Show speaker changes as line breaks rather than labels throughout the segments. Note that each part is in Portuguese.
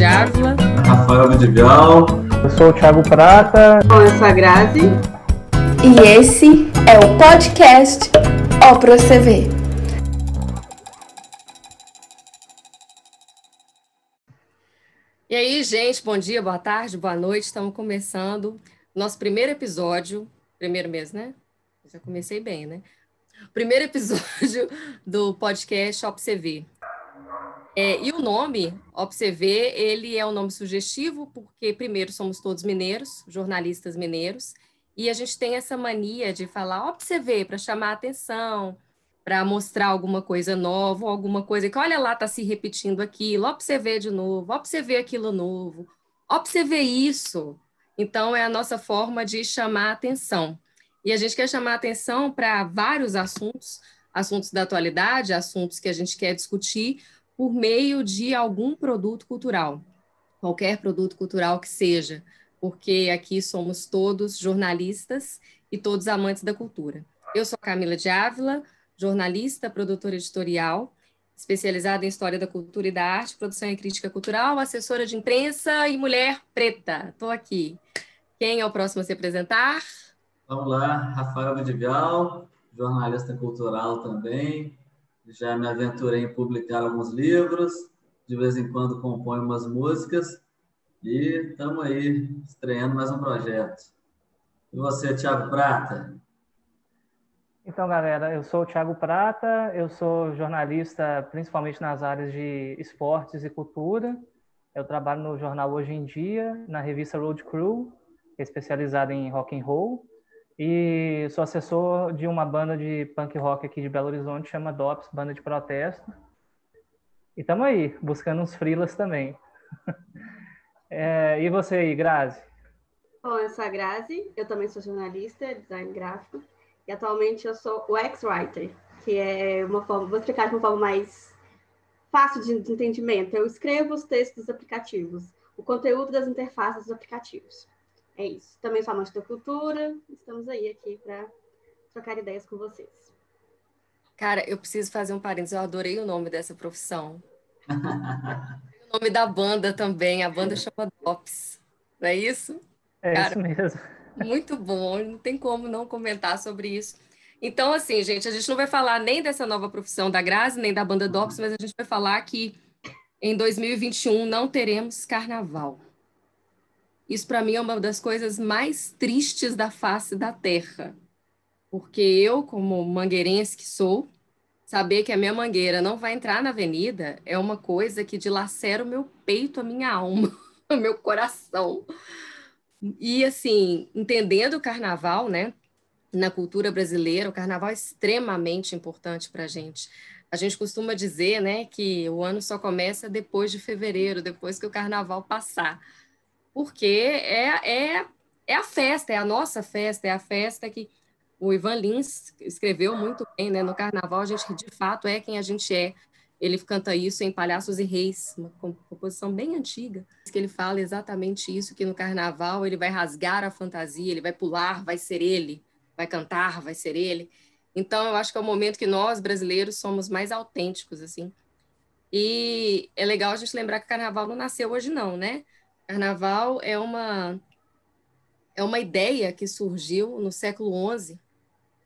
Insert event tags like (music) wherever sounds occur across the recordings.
de Ávila.
Rafael Vidigal.
Eu sou o Thiago Prata.
Eu sou a Grazi.
E esse é o podcast Você Ver.
E aí, gente, bom dia, boa tarde, boa noite. Estamos começando nosso primeiro episódio. Primeiro mês, né? Já comecei bem, né? Primeiro episódio do podcast Você Ver. É, e o nome, Observer, ele é um nome sugestivo, porque, primeiro, somos todos mineiros, jornalistas mineiros, e a gente tem essa mania de falar Observer para chamar a atenção, para mostrar alguma coisa nova, alguma coisa que, olha lá, está se repetindo aquilo, observer de novo, observer aquilo novo, observer isso. Então, é a nossa forma de chamar a atenção. E a gente quer chamar a atenção para vários assuntos, assuntos da atualidade, assuntos que a gente quer discutir, por meio de algum produto cultural, qualquer produto cultural que seja, porque aqui somos todos jornalistas e todos amantes da cultura. Eu sou Camila de Ávila, jornalista, produtora editorial, especializada em História da Cultura e da Arte, Produção e Crítica Cultural, assessora de imprensa e mulher preta. Estou aqui. Quem é o próximo a se apresentar?
Vamos lá, Rafael Vidigal, jornalista cultural também, já me aventurei em publicar alguns livros, de vez em quando componho umas músicas e estamos aí estreando mais um projeto. E você, Tiago Prata?
Então, galera, eu sou o Tiago Prata, eu sou jornalista principalmente nas áreas de esportes e cultura. Eu trabalho no jornal Hoje em Dia, na revista Road Crew, é especializada em rock and roll. E sou assessor de uma banda de punk rock aqui de Belo Horizonte, chama DOPS, Banda de Protesto. E estamos aí, buscando uns frilas também. (laughs) é, e você aí, Grazi?
Bom, eu sou a Grazi, eu também sou jornalista, design gráfico, e atualmente eu sou o X-Writer, que é uma forma, vou explicar de uma forma mais fácil de entendimento. Eu escrevo os textos dos aplicativos, o conteúdo das interfaces dos aplicativos. É isso. Também sou amante da cultura. Estamos aí aqui para trocar ideias com vocês.
Cara, eu preciso fazer um parênteses. Eu adorei o nome dessa profissão. (laughs) o nome da banda também. A banda chama DOPS. Não é isso?
É Cara, isso mesmo.
Muito bom. Não tem como não comentar sobre isso. Então, assim, gente, a gente não vai falar nem dessa nova profissão da Grazi, nem da banda DOPS, mas a gente vai falar que em 2021 não teremos carnaval. Isso para mim é uma das coisas mais tristes da face da terra. Porque eu, como mangueirense que sou, saber que a minha mangueira não vai entrar na avenida é uma coisa que dilacera o meu peito, a minha alma, (laughs) o meu coração. E assim, entendendo o carnaval, né? Na cultura brasileira, o carnaval é extremamente importante para a gente. A gente costuma dizer, né, que o ano só começa depois de fevereiro, depois que o carnaval passar porque é, é, é a festa, é a nossa festa, é a festa que o Ivan Lins escreveu muito bem, né? No Carnaval, a gente de fato é quem a gente é. Ele canta isso em Palhaços e Reis, uma composição bem antiga, que ele fala exatamente isso, que no Carnaval ele vai rasgar a fantasia, ele vai pular, vai ser ele, vai cantar, vai ser ele. Então, eu acho que é o momento que nós, brasileiros, somos mais autênticos, assim. E é legal a gente lembrar que o Carnaval não nasceu hoje, não, né? Carnaval é uma é uma ideia que surgiu no século XI,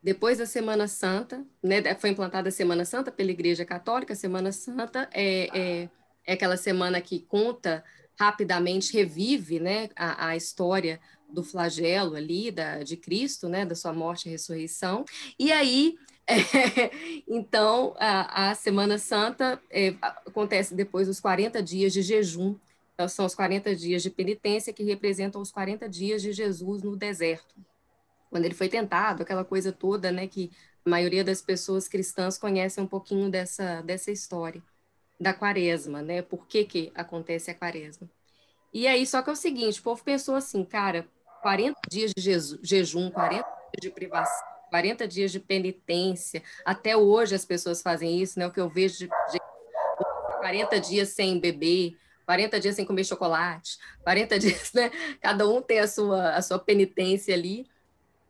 depois da Semana Santa, né? Foi implantada a Semana Santa pela Igreja Católica. A Semana Santa é, é, é aquela semana que conta rapidamente, revive, né, a, a história do flagelo ali da, de Cristo, né, da sua morte e ressurreição. E aí é, (laughs) então, a, a, Semana Santa é, acontece depois dos 40 dias de jejum são os 40 dias de penitência que representam os 40 dias de Jesus no deserto. Quando ele foi tentado, aquela coisa toda, né, que a maioria das pessoas cristãs conhecem um pouquinho dessa, dessa história da quaresma, né? Por que, que acontece a quaresma? E aí, só que é o seguinte, o povo pensou assim, cara, 40 dias de jejum, 40 dias de privação, 40 dias de penitência, até hoje as pessoas fazem isso, né? O que eu vejo de 40 dias sem beber, 40 dias sem comer chocolate, 40 (laughs) dias, né? Cada um tem a sua, a sua penitência ali.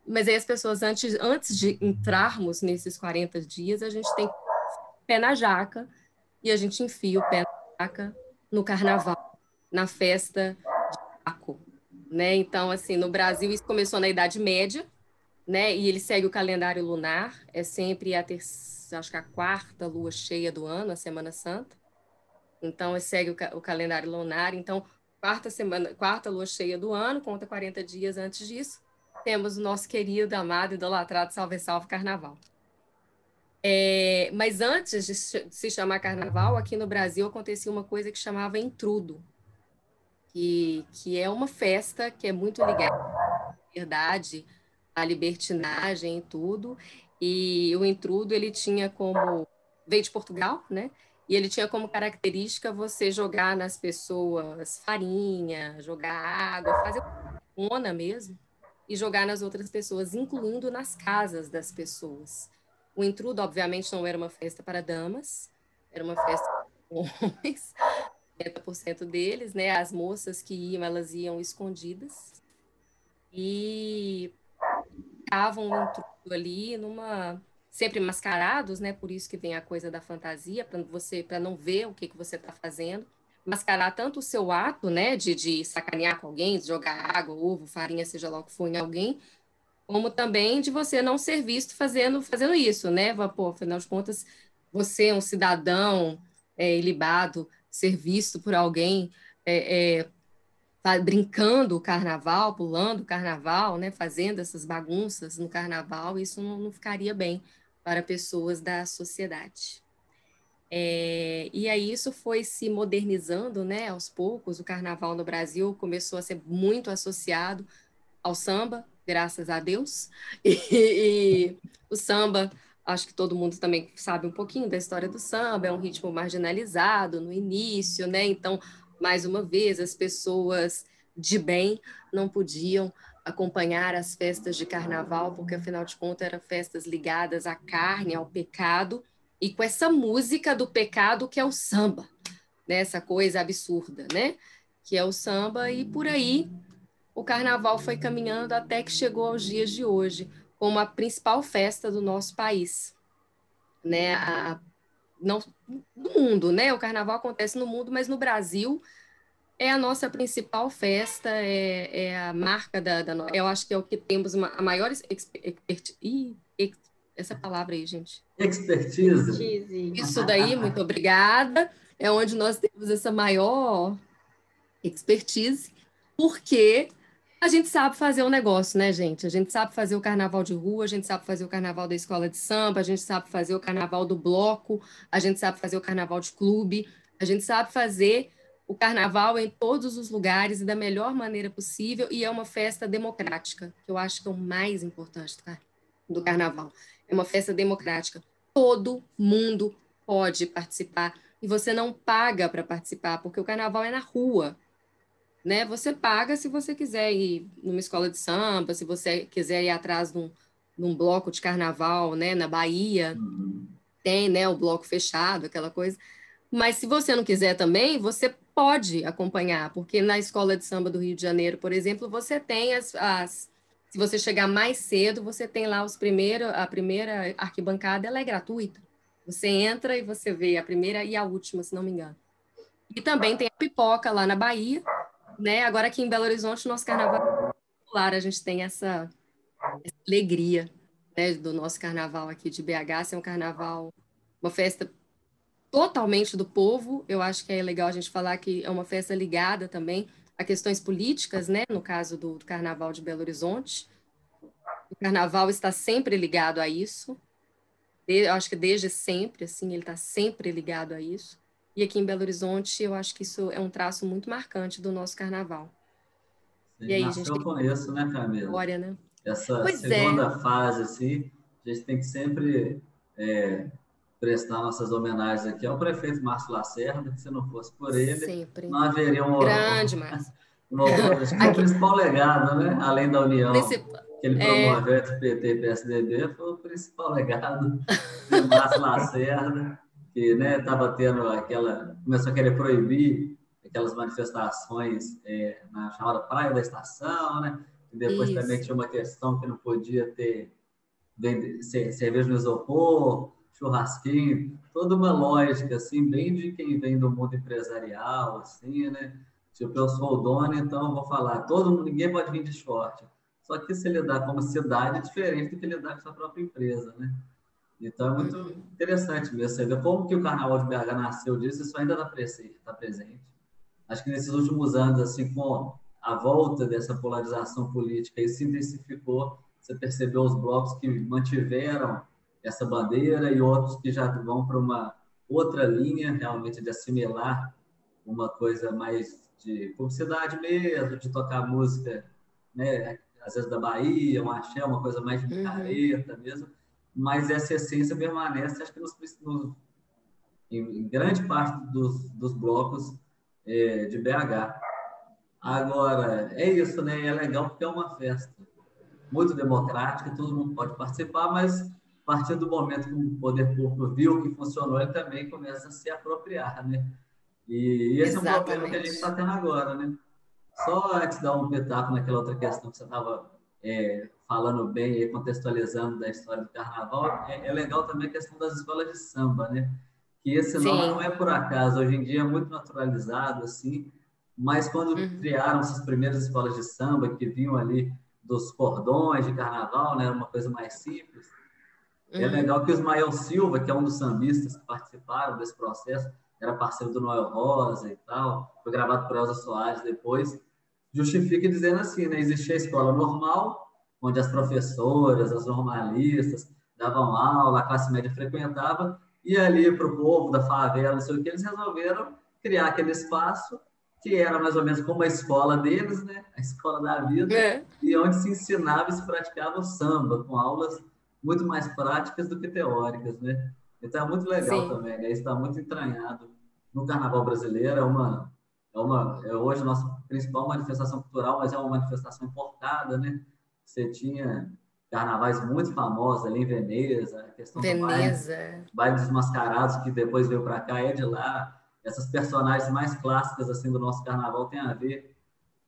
Mas aí as pessoas, antes, antes de entrarmos nesses 40 dias, a gente tem pé na jaca e a gente enfia o pé na jaca no carnaval, na festa de Baco, né? Então, assim, no Brasil isso começou na Idade Média, né? E ele segue o calendário lunar, é sempre a terceira, acho que a quarta lua cheia do ano, a Semana Santa. Então, segue o, ca o calendário lunar. Então, quarta semana, quarta lua cheia do ano, conta 40 dias antes disso, temos o nosso querido, amado, idolatrado Salve Salve Carnaval. É, mas antes de se chamar Carnaval, aqui no Brasil acontecia uma coisa que chamava Intrudo, que, que é uma festa que é muito ligada à verdade, à libertinagem e tudo. E o Intrudo, ele tinha como... Veio de Portugal, né? E ele tinha como característica você jogar nas pessoas farinha, jogar água, fazer ona mesmo, e jogar nas outras pessoas, incluindo nas casas das pessoas. O intrudo, obviamente, não era uma festa para damas, era uma festa para homens, (laughs) 70% deles, né? As moças que iam, elas iam escondidas e estavam o intrudo ali numa sempre mascarados, né? Por isso que vem a coisa da fantasia, para você para não ver o que que você está fazendo, mascarar tanto o seu ato, né, de, de sacanear com alguém, de jogar água, ovo, farinha, seja lá o que for em alguém, como também de você não ser visto fazendo, fazendo isso, né? Pô, afinal de contas, você é um cidadão é, ilibado, ser visto por alguém é, é, brincando o carnaval, pulando o carnaval, né? Fazendo essas bagunças no carnaval, isso não, não ficaria bem para pessoas da sociedade. É, e aí isso foi se modernizando, né? Aos poucos, o carnaval no Brasil começou a ser muito associado ao samba, graças a Deus. (laughs) E, e, o samba, acho que todo mundo também sabe um pouquinho da história do samba, é um ritmo marginalizado no início, né? Então, mais uma vez, as pessoas de bem não podiam acompanhar as festas de carnaval, porque afinal de contas eram festas ligadas à carne, ao pecado, e com essa música do pecado que é o samba, né? essa coisa absurda, né? Que é o samba, e por aí o carnaval foi caminhando até que chegou aos dias de hoje, como a principal festa do nosso país. Né? A, não, no mundo, né? O carnaval acontece no mundo, mas no Brasil é a nossa principal festa, é, é a marca da, da, Eu acho que é o que temos uma, a maior expertise. Essa palavra aí, gente.
Expertise.
Isso daí, muito obrigada. É onde nós temos essa maior expertise, porque a gente sabe fazer o um negócio, né, gente? A gente sabe fazer o carnaval de rua, a gente sabe fazer o carnaval da escola de samba, a gente sabe fazer o carnaval do bloco, a gente sabe fazer o carnaval de clube, a gente sabe fazer o carnaval em todos os lugares e da melhor maneira possível, e é uma festa democrática, que eu acho que é o mais importante do carnaval. É uma festa democrática. Todo mundo pode participar e você não paga para participar, porque o carnaval é na rua né? Você paga se você quiser ir numa escola de samba, se você quiser ir atrás de um, de um bloco de carnaval, né? Na Bahia uhum. tem, né? O bloco fechado, aquela coisa. Mas se você não quiser também, você pode acompanhar, porque na escola de samba do Rio de Janeiro, por exemplo, você tem as, as se você chegar mais cedo, você tem lá os primeiros, a primeira arquibancada, ela é gratuita. Você entra e você vê a primeira e a última, se não me engano. E também tem a pipoca lá na Bahia, né? Agora aqui em Belo Horizonte, nosso carnaval é popular, a gente tem essa, essa alegria né, do nosso carnaval aqui de BH, ser um carnaval, uma festa totalmente do povo. Eu acho que é legal a gente falar que é uma festa ligada também a questões políticas, né? No caso do, do Carnaval de Belo Horizonte, o Carnaval está sempre ligado a isso. Eu acho que desde sempre, assim, ele está sempre ligado a isso. E aqui em Belo Horizonte, eu acho que isso é um traço muito marcante do nosso carnaval.
Sim, e aí, gente com isso, né, Camila?
História, né?
Essa pois é. segunda é. fase, assim, a gente tem que sempre é, prestar nossas homenagens aqui ao prefeito Márcio Lacerda, que se não fosse por ele,
sempre.
não haveria um...
Grande, Márcio.
Um, o principal legado, né? Além da união Princip... que ele é. promoveu entre PT e PSDB, foi o principal legado de Márcio Lacerda que estava né, tendo aquela. começou a querer proibir aquelas manifestações é, na chamada Praia da Estação, né? E depois Isso. também tinha uma questão que não podia ter cerveja no isopor, churrasquinho, toda uma lógica, assim, bem de quem vem do mundo empresarial, assim, né? Tipo, eu sou o dono, então eu vou falar, todo mundo, ninguém pode vir de short. Só que se lidar como cidade é diferente do que lidar com a sua própria empresa, né? Então é muito uhum. interessante mesmo. Você vê como que o Carnaval de BH nasceu disso, isso ainda está tá presente. Acho que nesses últimos anos, assim, com a volta dessa polarização política, isso se intensificou. Você percebeu os blocos que mantiveram essa bandeira e outros que já vão para uma outra linha, realmente, de assimilar uma coisa mais de publicidade mesmo, de tocar música, né? às vezes da Bahia, um axé, uma coisa mais de uhum. careta mesmo mas essa essência permanece, acho que nos, nos em, em, grande parte dos, dos blocos é, de BH. Agora, é isso, né? É legal porque é uma festa muito democrática, todo mundo pode participar, mas a partir do momento que o poder público viu que funcionou, ele também começa a se apropriar, né? E esse Exatamente. é um problema que a gente está tendo agora, né? Só antes de dar um pitaco naquela outra questão que você estava é, falando bem e contextualizando da história do carnaval, é, é, legal também a questão das escolas de samba, né? Que esse Sim. nome não é por acaso, hoje em dia é muito naturalizado, assim, mas quando uhum. criaram essas primeiras escolas de samba, que vinham ali dos cordões de carnaval, né? Era uma coisa mais simples. É legal que o Ismael Silva, que é um dos sambistas que participaram desse processo, era parceiro do Noel Rosa e tal, foi gravado por Elza Soares depois, justifica dizendo assim, né? Existia a escola normal, onde as professoras, as normalistas davam aula, a classe média frequentava, e ali para o povo da favela, não sei o que, eles resolveram criar aquele espaço que era mais ou menos como a escola deles, né? A escola da vida, é. e onde se ensinava e se praticava o samba, com aulas muito mais práticas do que teóricas, né? Então é muito legal Sim. também, né? Está muito entranhado no Carnaval brasileiro, é uma, é uma, é hoje a nossa principal manifestação cultural, mas é uma manifestação importada, né? Você tinha carnavais muito famosos ali em Veneza, a questão
Veneza.
do baile, baile dos mascarados, que depois veio para cá, é de lá. Essas personagens mais clássicas assim do nosso carnaval têm a ver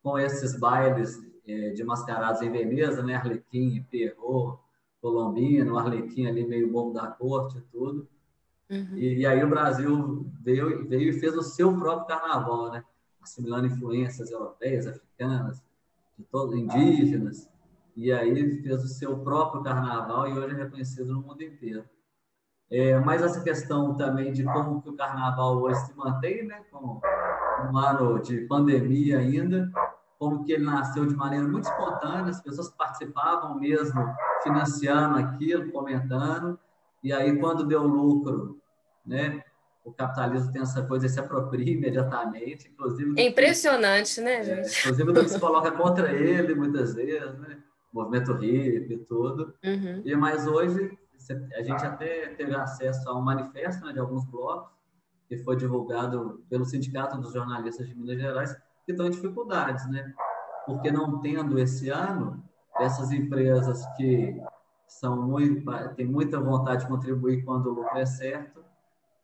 com esses bailes é, de mascarados em Veneza, né? Arlequim, Pierrot, Colombino, Arlequim ali meio bobo da corte e tudo. Uhum. E, e, aí o Brasil veio, veio e fez o seu próprio carnaval, né? Assimilando influências europeias, africanas, de todos indígenas. E aí fez o seu próprio carnaval e hoje é reconhecido no mundo inteiro. É, mas essa questão também de como que o carnaval hoje se mantém, né, com um ano de pandemia ainda, como que ele nasceu de maneira muito espontânea, as pessoas participavam mesmo financiando aquilo, comentando, e aí quando deu lucro, né, o capitalismo tem essa coisa, se apropria imediatamente, inclusive...
É impressionante, né,
gente? É, inclusive, do que se coloca contra ele, muitas vezes, né? movimento hippie e tudo. Uhum. E, mas hoje a gente até teve acesso a um manifesto né, de alguns blocos que foi divulgado pelo Sindicato dos Jornalistas de Minas Gerais que estão em dificuldades, né? Porque não tendo esse ano essas empresas que são muito têm muita vontade de contribuir quando o lucro é certo,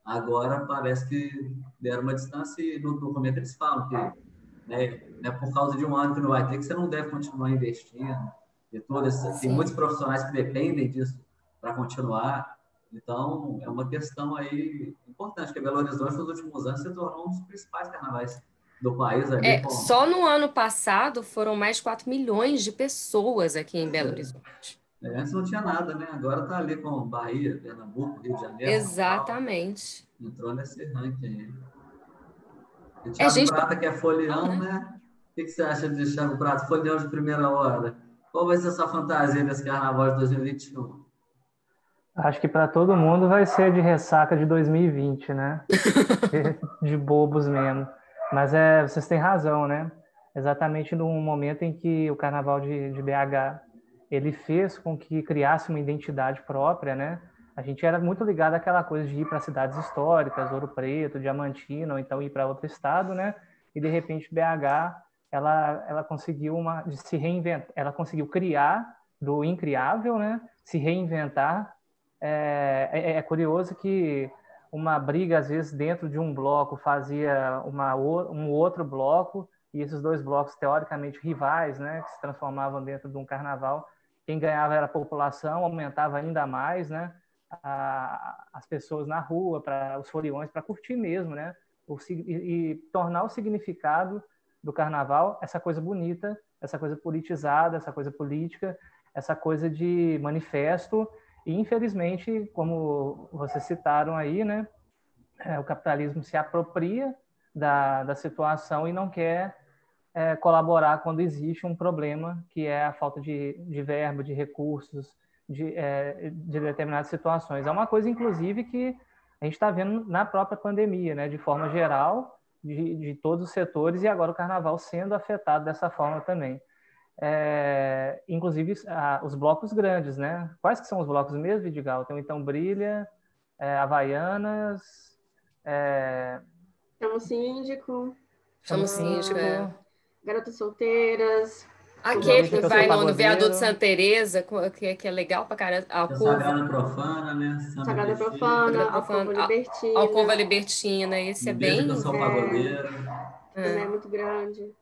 agora parece que deram uma distância e no documento eles falam que né, é por causa de um ano que não vai ter que você não deve continuar investindo de todas. Tem muitos profissionais que dependem disso para continuar. Então, é uma questão aí importante, que Belo Horizonte, nos últimos anos, se tornou um dos principais carnavais do país. Ali,
é. Só no ano passado foram mais 4 milhões de pessoas aqui em Belo Horizonte.
É, antes não tinha nada, né? Agora está ali com Bahia, Pernambuco, Rio de Janeiro.
Exatamente.
Entrou nesse ranking aí. E Thiago é, gente... Prata, que é folião, né? né? O que, que você acha de Thiago Prata, folião de primeira hora? Qual vai ser a sua fantasia nesse carnaval de 2021?
Acho que para todo mundo vai ser de ressaca de 2020, né? (laughs) de bobos mesmo. Mas é, vocês têm razão, né? Exatamente no momento em que o carnaval de, de BH ele fez com que criasse uma identidade própria, né? A gente era muito ligado àquela coisa de ir para cidades históricas, Ouro Preto, Diamantina, ou então ir para outro estado, né? E de repente BH ela, ela conseguiu uma, se reinventar, ela conseguiu criar do incriável, né? Se reinventar. É, é, é, curioso que uma briga às vezes dentro de um bloco fazia uma, um outro bloco e esses dois blocos teoricamente rivais, né? Que se transformavam dentro de um carnaval. Quem ganhava era a população, aumentava ainda mais, né? A, as pessoas na rua, para os foliões, para curtir mesmo, né? O, e, e tornar o significado do carnaval essa coisa bonita, essa coisa politizada, essa coisa política, essa coisa de manifesto. E, infelizmente, como vocês citaram aí, né, é, o capitalismo se apropria da, da situação e não quer é, colaborar quando existe um problema, que é a falta de, de verba, de recursos, de, é, de determinadas situações. É uma coisa, inclusive, que a gente está vendo na própria pandemia, né, de forma geral, de, de todos os setores, e agora o carnaval sendo afetado dessa forma também. É, inclusive a, os blocos grandes, né? Quais que são os blocos mesmo, Vidigal? Tem o Então Brilha, é, Havaianas... É...
Chamo Síndico.
Chamo Síndico, é.
Garotas Solteiras.
Aquele que vai no, no viaduto Santa Teresa, que, que é legal pra caramba.
Sagrada Profana, né?
Santa Sagrada Profana, Alcova Libertina.
Alcova Libertina, esse é bem...
Sou pagodeiro.
É, é muito grande.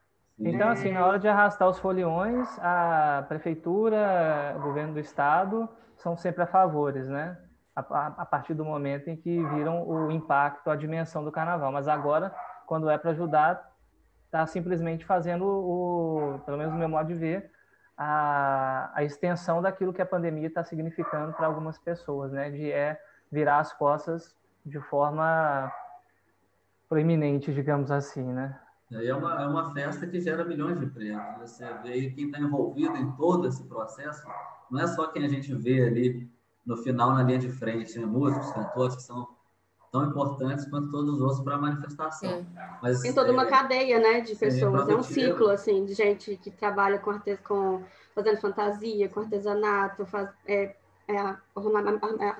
Então, assim, na hora de arrastar os foliões, a prefeitura, o governo do estado são sempre a favores, né? A, a, a, partir do momento em que viram o impacto, a dimensão do carnaval. Mas agora, quando é para ajudar, está simplesmente fazendo, o, pelo menos no meu modo de ver, a, a extensão daquilo que a pandemia está significando para algumas pessoas, né? De é virar as costas de forma proeminente, digamos assim, né?
É uma, é uma festa que gera milhões de empregos. Você vê quem está envolvido em todo esse processo, não é só quem a gente vê ali no final na linha de frente, né? músicos, cantores que são tão importantes quanto todos os outros para a manifestação.
Mas, Tem toda é, uma cadeia, né, de pessoas. É, é um ciclo assim de gente que trabalha com, artes, com fazendo fantasia, com artesanato, faz, é, é, é,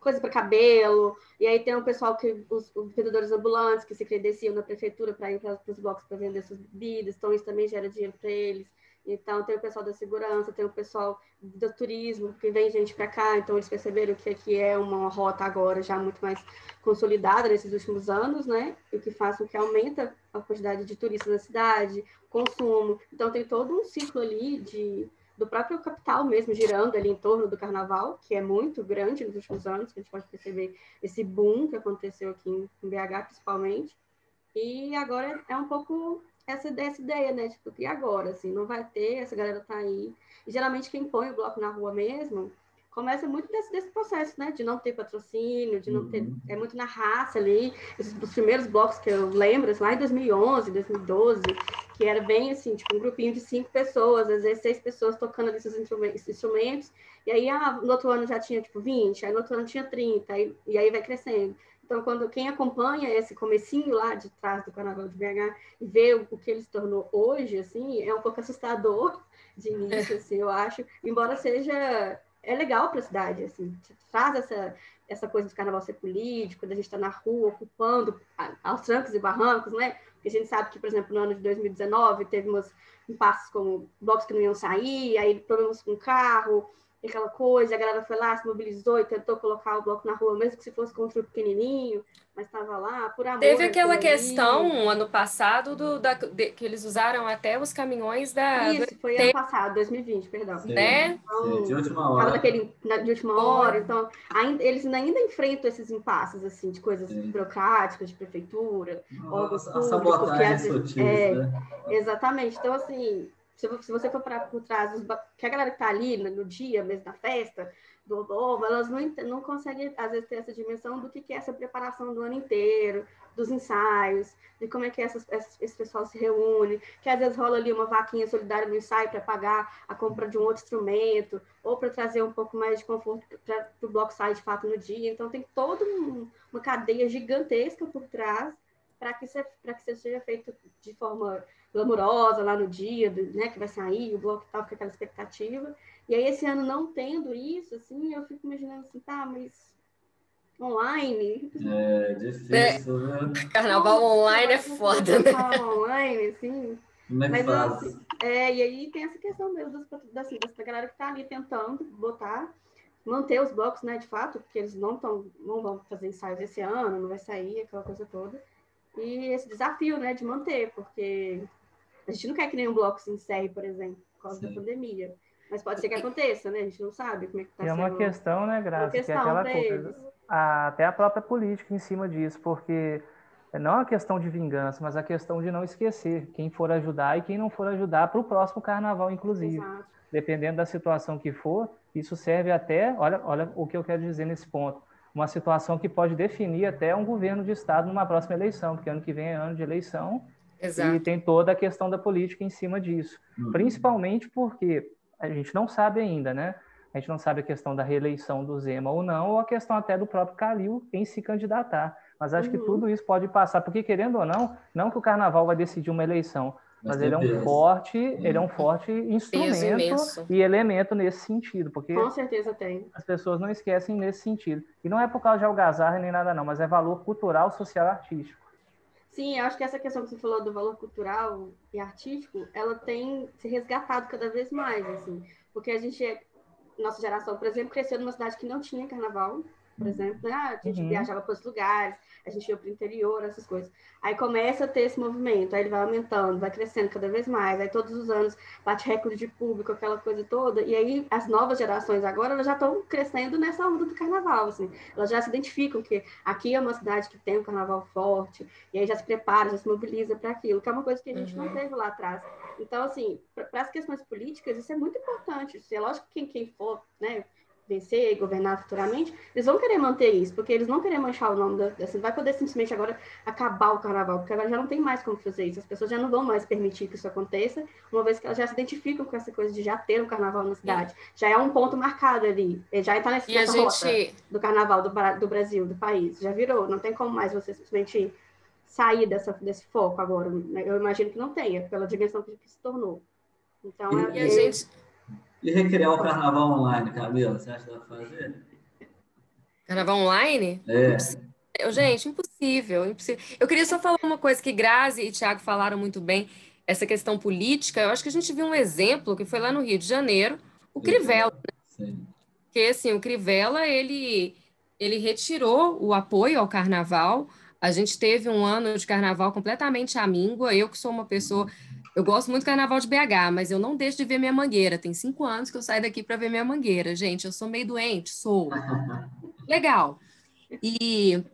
coisa para cabelo. E aí tem o pessoal que os, os vendedores ambulantes que se credenciam na prefeitura para ir para os blocos para vender suas bebidas. Então isso também gera dinheiro para eles. Então, tem o pessoal da segurança, tem o pessoal do turismo, que vem gente para cá, então eles perceberam que aqui é uma rota agora já muito mais consolidada nesses últimos anos, né? E que faz com que aumenta a quantidade de turistas na cidade, consumo. Então, tem todo um ciclo ali de, do próprio capital mesmo girando ali em torno do carnaval, que é muito grande nos últimos anos, que a gente pode perceber esse boom que aconteceu aqui em BH, principalmente. E agora é um pouco essa, essa ideia, né? Tipo, e agora, assim, não vai ter, essa galera tá aí. E geralmente quem põe o bloco na rua mesmo começa muito desse, desse processo, né? De não ter patrocínio, de não uhum. ter. É muito na raça ali. Esses, os primeiros blocos que eu lembro, assim, lá em 2011, 2012, que era bem assim, tipo, um grupinho de cinco pessoas, às vezes seis pessoas tocando ali esses instrumentos. E aí, ah, no outro ano já tinha, tipo, 20, aí no outro ano tinha 30, aí, e aí vai crescendo. Então, quando quem acompanha esse comecinho lá de trás do Carnaval de BH e vê o, o que ele se tornou hoje, assim, é um pouco assustador de início, é. assim, eu acho. Embora seja é legal para a cidade, assim, traz essa essa coisa do carnaval ser político, da gente estar tá na rua ocupando aos trancos e barrancos, né? Porque a gente sabe que, por exemplo, no ano de 2019 teve umas impasses como blocos que não iam sair, aí problemas com carro, aquela coisa, a galera foi lá, se mobilizou e tentou colocar o bloco na rua, mesmo que se fosse contra o pequenininho, mas estava lá, por amor.
Teve aquela questão, ano passado, do, da, de, que eles usaram até os caminhões da...
Isso, foi ano passado, 2020, perdão.
Sim, né?
Então, sim, de última hora.
Daquele, de última hora, então, ainda, eles ainda enfrentam esses impasses, assim, de coisas sim. burocráticas, de prefeitura,
órgãos públicos. A vezes, sutis, é, né?
Exatamente, então, assim se, você for para por trás, os, que a galera que está ali no, dia mesmo da festa, do novo, elas não, não conseguem, às vezes, ter essa dimensão do que, que é essa preparação do ano inteiro, dos ensaios, de como é que essas, esse pessoal se reúne, que às vezes rola ali uma vaquinha solidária no ensaio para pagar a compra de um outro instrumento, ou para trazer um pouco mais de conforto para o bloco sair de fato no dia. Então, tem toda um, uma cadeia gigantesca por trás para que, que isso seja feito de forma glamurosa lá no dia, né, que vai sair, o bloco tal, com aquela expectativa. E aí, esse ano não tendo isso, assim, eu fico imaginando assim, tá, mas online.
É difícil, né?
Carnaval online é foda, né?
Carnaval online, assim.
Como é que
Mas,
faz?
Assim, é, e aí tem essa questão mesmo das, das, dessa galera que tá ali tentando botar, manter os blocos, né, de fato, porque eles não, tão, não vão fazer ensaios esse ano, não vai sair, aquela coisa toda. E esse desafio, né, de manter, porque a gente não quer que nenhum bloco se encerre, por exemplo, por causa Sim. da pandemia. Mas pode ser que aconteça, né? A gente não sabe como é que está
sendo. É uma questão, né, Graça, que é aquela coisa. A, até a própria política em cima disso, porque não a questão de vingança, mas a questão de não esquecer quem for ajudar e quem não for ajudar para o próximo carnaval, inclusive. Exato. Dependendo da situação que for, isso serve até, olha, olha o que eu quero dizer nesse ponto, uma situação que pode definir até um governo de Estado numa próxima eleição, porque ano que vem é ano de eleição Exato. e tem toda a questão da política em cima disso. Uhum. Principalmente porque a gente não sabe ainda, né? A gente não sabe a questão da reeleição do Zema ou não, ou a questão até do próprio Calil em se candidatar. Mas acho uhum. que tudo isso pode passar, porque querendo ou não, não que o carnaval vai decidir uma eleição, mas, mas ele é um forte, ele é um forte instrumento e elemento nesse sentido, porque
com certeza tem.
As pessoas não esquecem nesse sentido. E não é por causa de algazarra nem nada não, mas é valor cultural, social artístico.
Sim, eu acho que essa questão que você falou do valor cultural e artístico, ela tem se resgatado cada vez mais, assim, porque a gente, nossa geração, por exemplo, cresceu numa cidade que não tinha carnaval, por exemplo, né? ah, a gente uhum. viajava para os lugares, a gente ia para o interior, essas coisas. Aí começa a ter esse movimento, aí ele vai aumentando, vai crescendo cada vez mais, aí todos os anos bate recorde de público, aquela coisa toda, e aí as novas gerações agora elas já estão crescendo nessa onda do carnaval, assim, elas já se identificam que aqui é uma cidade que tem um carnaval forte, e aí já se prepara, já se mobiliza para aquilo, que é uma coisa que a gente uhum. não teve lá atrás. Então, assim, para as questões políticas, isso é muito importante. É lógico que quem, quem for, né, vencer e governar futuramente, eles vão querer manter isso, porque eles não querem manchar o nome da, não vai poder simplesmente agora acabar o carnaval, porque agora já não tem mais como fazer isso. As pessoas já não vão mais permitir que isso aconteça, uma vez que elas já se identificam com essa coisa de já ter um carnaval na cidade. Já é um ponto marcado ali, já está nessa, nessa gente... do carnaval do, do Brasil, do país. Já virou, não tem como mais você simplesmente sair dessa, desse foco agora. Eu imagino que não tenha, pela dimensão que, se tornou. Então,
e, é, a gente e recriar o carnaval online, Camila? Você acha que dá pra fazer?
Carnaval online?
É.
Eu, gente, impossível, impossível. Eu queria só falar uma coisa que Grazi e Tiago falaram muito bem, essa questão política. Eu acho que a gente viu um exemplo que foi lá no Rio de Janeiro, o Crivella. Né? Sim. Porque, assim, o Crivella, ele, ele retirou o apoio ao carnaval. A gente teve um ano de carnaval completamente amíngua. Eu, que sou uma pessoa eu gosto muito do carnaval de BH, mas eu não deixo de ver minha mangueira. Tem cinco anos que eu saio daqui para ver minha mangueira. Gente, eu sou meio doente, sou. (laughs) Legal. E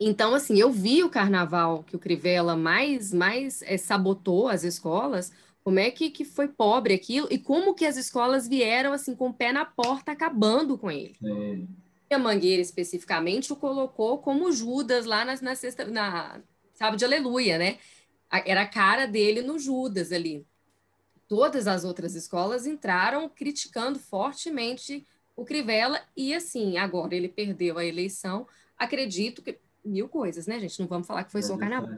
então, assim, eu vi o carnaval que o Crivella mais, mais é, sabotou as escolas, como é que, que foi pobre aquilo, e como que as escolas vieram, assim, com o pé na porta, acabando com ele. Sim. A Mangueira, especificamente, o colocou como Judas lá na, na sexta, na sábado de aleluia, né? Era a cara dele no Judas ali. Todas as outras escolas entraram criticando fortemente o Crivella e assim, agora ele perdeu a eleição, acredito que mil coisas, né, gente? Não vamos falar que foi só o carnaval.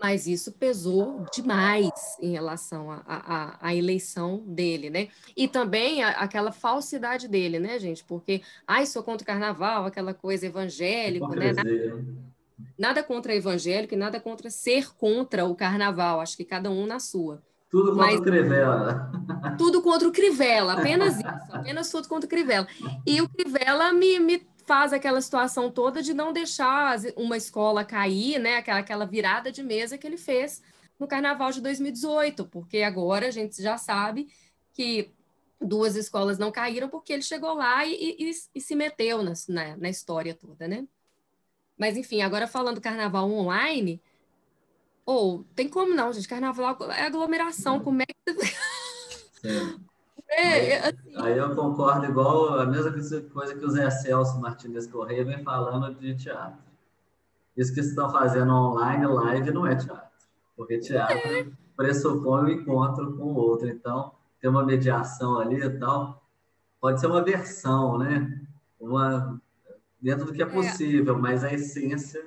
Mas isso pesou demais em relação à eleição dele, né? E também a, aquela falsidade dele, né, gente? Porque, ai, sou contra o carnaval, aquela coisa evangélica, né? Nada contra evangélico e nada contra ser contra o carnaval, acho que cada um na sua.
Tudo contra Mas, o Crivella. (laughs)
Tudo contra o Crivella, apenas isso, apenas tudo contra o Crivella. E o Crivella me, me faz aquela situação toda de não deixar uma escola cair, né? Aquela, aquela virada de mesa que ele fez no carnaval de 2018, porque agora a gente já sabe que duas escolas não caíram porque ele chegou lá e, e, e se meteu na, na, na história toda, né? Mas, enfim, agora falando carnaval online, ou oh, tem como não, gente? Carnaval é aglomeração, como é que.
é, aí, é, assim... aí, eu concordo, igual a mesma coisa que o Zé Celso Martinez Correia vem falando de teatro. Isso que estão fazendo online, live, não é teatro. Porque teatro é. pressupõe o um encontro com o outro. Então, tem uma mediação ali e tal. Pode ser uma versão, né? Uma, dentro do que é, é. possível, é. mas a essência